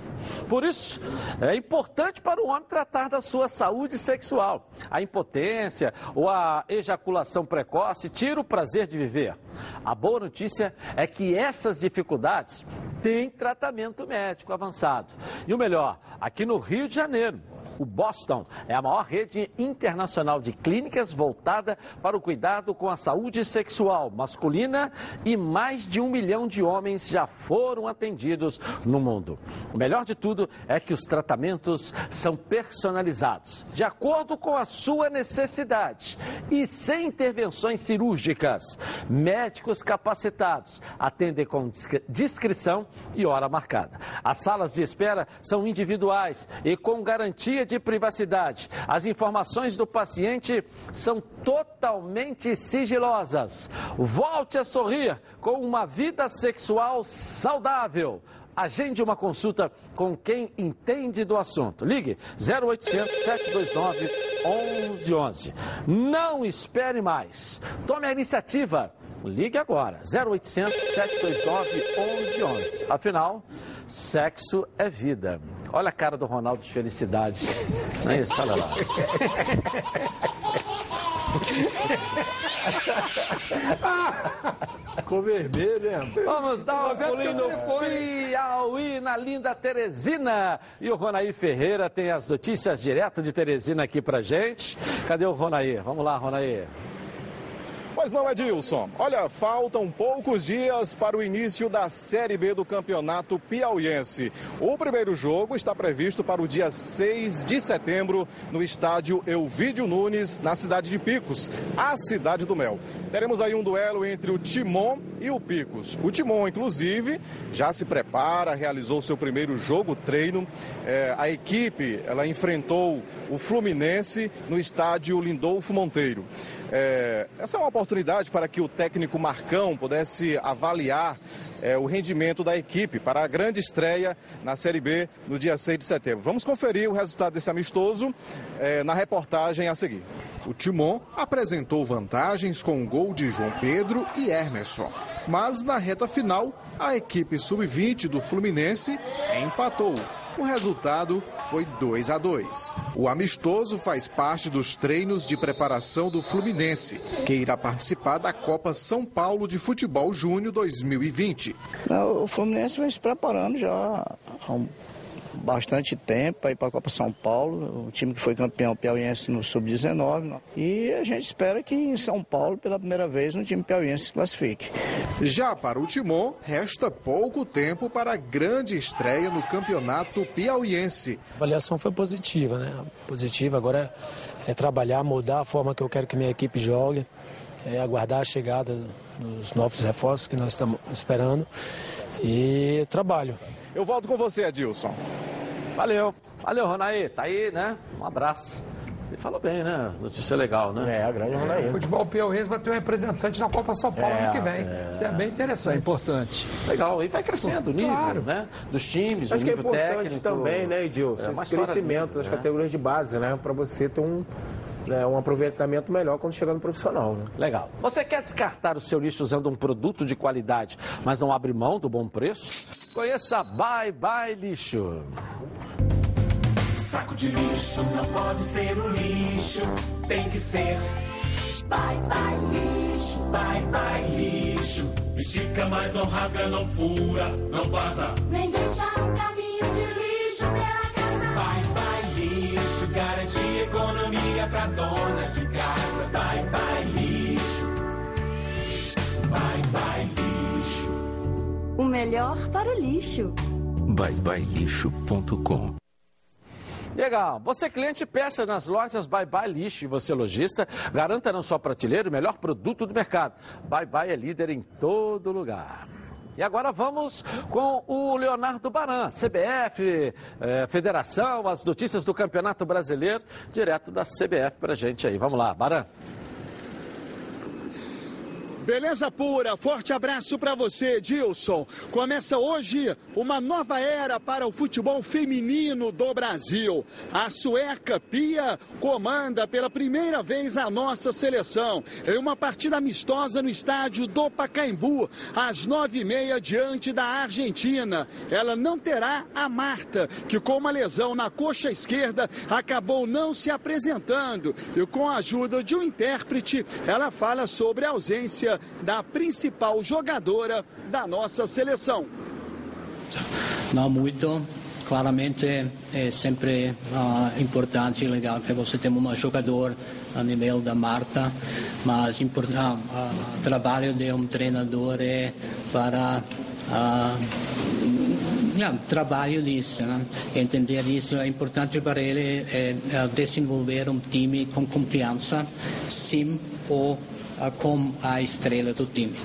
Por isso, é importante para o homem tratar da sua saúde sexual. A impotência ou a ejaculação precoce tira o prazer de viver. A boa notícia é que essas dificuldades têm tratamento médico avançado. E o melhor, aqui no Rio de Janeiro, o Boston é a maior rede internacional de clínicas voltada para o cuidado com a saúde sexual masculina e mais de um milhão de homens já foram atendidos no mundo. O melhor de tudo é que os tratamentos são personalizados, de acordo com a sua necessidade e sem intervenções cirúrgicas. Médicos capacitados atendem com discrição e hora marcada. As salas de espera são individuais e com garantia de privacidade. As informações do paciente são totalmente sigilosas. Volte a sorrir com uma vida sexual saudável. Agende uma consulta com quem entende do assunto. Ligue 0800 729 1111. Não espere mais. Tome a iniciativa. Ligue agora. 0800 729 1111. Afinal, sexo é vida. Olha a cara do Ronaldo de felicidade. Não é isso? Olha lá. Ficou vermelho, hein? Vamos dar um pulinho no. Piauí, na linda Teresina. E o Ronaí Ferreira tem as notícias direto de Teresina aqui pra gente. Cadê o Ronaí? Vamos lá, Ronaí. Pois não, Edilson. Olha, faltam poucos dias para o início da Série B do Campeonato Piauiense. O primeiro jogo está previsto para o dia 6 de setembro no estádio Elvídio Nunes, na cidade de Picos, a cidade do Mel. Teremos aí um duelo entre o Timon e o Picos. O Timon, inclusive, já se prepara, realizou seu primeiro jogo treino. É, a equipe, ela enfrentou o Fluminense no estádio Lindolfo Monteiro. É, essa é uma oportunidade para que o técnico Marcão pudesse avaliar é, o rendimento da equipe para a grande estreia na Série B no dia 6 de setembro. Vamos conferir o resultado desse amistoso é, na reportagem a seguir. O Timon apresentou vantagens com o gol de João Pedro e Hermerson. Mas na reta final, a equipe sub-20 do Fluminense empatou. O resultado foi 2 a 2. O amistoso faz parte dos treinos de preparação do Fluminense, que irá participar da Copa São Paulo de Futebol Júnior 2020. Não, o Fluminense vem se preparando já há um- bastante tempo para ir para a Copa São Paulo, o time que foi campeão piauiense no Sub-19. né? E a gente espera que em São Paulo, pela primeira vez, um time piauiense se classifique. Já para o Timon, resta pouco tempo para a grande estreia no Campeonato Piauiense. A avaliação foi positiva, né? Positiva. Agora é trabalhar, mudar a forma que eu quero que minha equipe jogue, é aguardar a chegada dos novos reforços que nós estamos esperando e trabalho. Eu volto com você, Adilson. Valeu. Valeu, Ronaí. Tá aí, né? Um abraço. Ele falou bem, né? Notícia legal, né? É, a grande O futebol piauiense vai ter um representante na Copa São Paulo É, ano que vem. é. Isso é bem interessante. É importante. Legal, e vai crescendo o nível, Claro. né? Dos times, Acho o que é nível importante técnico. também, né, Edilson? É esse crescimento das né? categorias de base, né? Para você ter um, né, um aproveitamento melhor quando chegar no profissional, né? Legal. Você quer descartar o seu lixo usando um produto de qualidade, mas não abre mão do bom preço? Conheça Bye Bye Lixo. Saco de lixo não pode ser o lixo, tem que ser. Bye bye lixo, bye bye lixo. Estica, mas não rasga, não fura, não vaza. Nem deixa um caminho de lixo pela casa. Bye bye lixo, garante economia pra dona de casa. Bye bye lixo, bye bye lixo. O melhor para o lixo. byebyelixo.com Legal. Você cliente peça nas lojas Bye Bye Lixo e você lojista, garanta na sua prateleira o melhor produto do mercado. Bye Bye é líder em todo lugar. E agora vamos com o Leonardo Baran, CBF, eh, Federação, as notícias do Campeonato Brasileiro, direto da CBF pra gente aí. Vamos lá, Baran. Beleza pura, forte abraço para você, Dilson. Começa hoje uma nova era para o futebol feminino do Brasil. A sueca Pia comanda pela primeira vez a nossa seleção em uma partida amistosa no estádio do Pacaembu, às nove e meia, diante da Argentina. Ela não terá a Marta, que com uma lesão na coxa esquerda acabou não se apresentando. E com a ajuda de um intérprete, ela fala sobre a ausência da principal jogadora da nossa seleção. Não muito. Claramente é sempre ah, importante e legal que você tenha uma jogador a nível da Marta, mas ah, o trabalho de um treinador é para yeah, trabalho disso, né? entender isso é importante para ele é, é desenvolver um time com confiança, sim ou ah, com a estrela do time.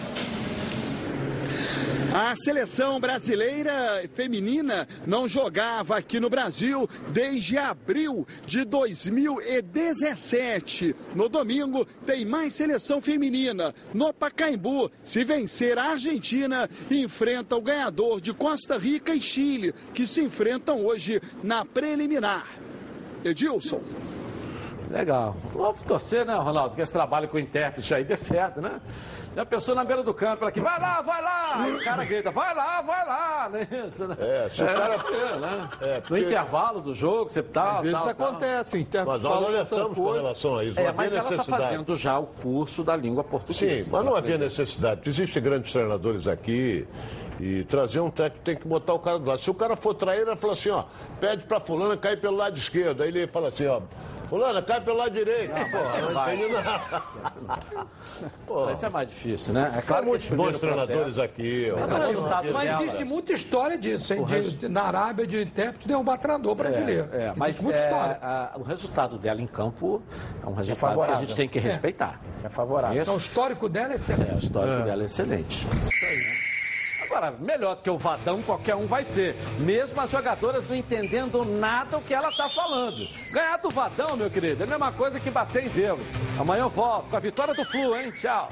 A seleção brasileira feminina não jogava aqui no Brasil desde abril de 2017. No domingo tem mais seleção feminina. No Pacaembu, se vencer a Argentina, enfrenta o ganhador de Costa Rica e Chile, que se enfrentam hoje na preliminar. Edilson. Legal. Vamos torcer, né, Ronaldo, que esse trabalho com o intérprete aí dê certo, né? Já pensou na beira do campo, ela aqui, vai lá, vai lá! E o cara grita, vai lá, vai lá! Não é isso, né? É, se o cara- é, né? É, No porque- intervalo do jogo, você tal, Às vezes tal, tal. acontece, o intérprete Mas nós alertamos com relação a isso. não É, havia mas ela está necessidade. fazendo já o curso da língua portuguesa. Sim, mas não havia necessidade. Existem grandes treinadores aqui e trazer um técnico tem que botar o cara do lado. Se o cara for trair, ele fala assim, ó, pede pra fulana cair pelo lado esquerdo. Aí ele fala assim, ó, fulana, cai pelo lado direito. Não, Pô, mas não entendi nada. Pô, Isso é mais difícil, né? É Há claro que muitos bons treinadores aqui. ó. Mas o resultado Mas dela- existe muita história disso, hein? De- na Arábia, de intérprete derrubar treinador brasileiro. É, é, Existe mas muita é, história. a- o resultado dela em campo é um resultado que a gente tem que É. respeitar. É favorável. Então, o histórico dela é excelente. É, o histórico É. dela é excelente. Agora, melhor que o Vadão, qualquer um vai ser. Mesmo as jogadoras não entendendo nada o que ela está falando. Ganhar do Vadão, meu querido, é a mesma coisa que bater em Deus. Amanhã eu volto com a vitória do Flu, hein? Tchau.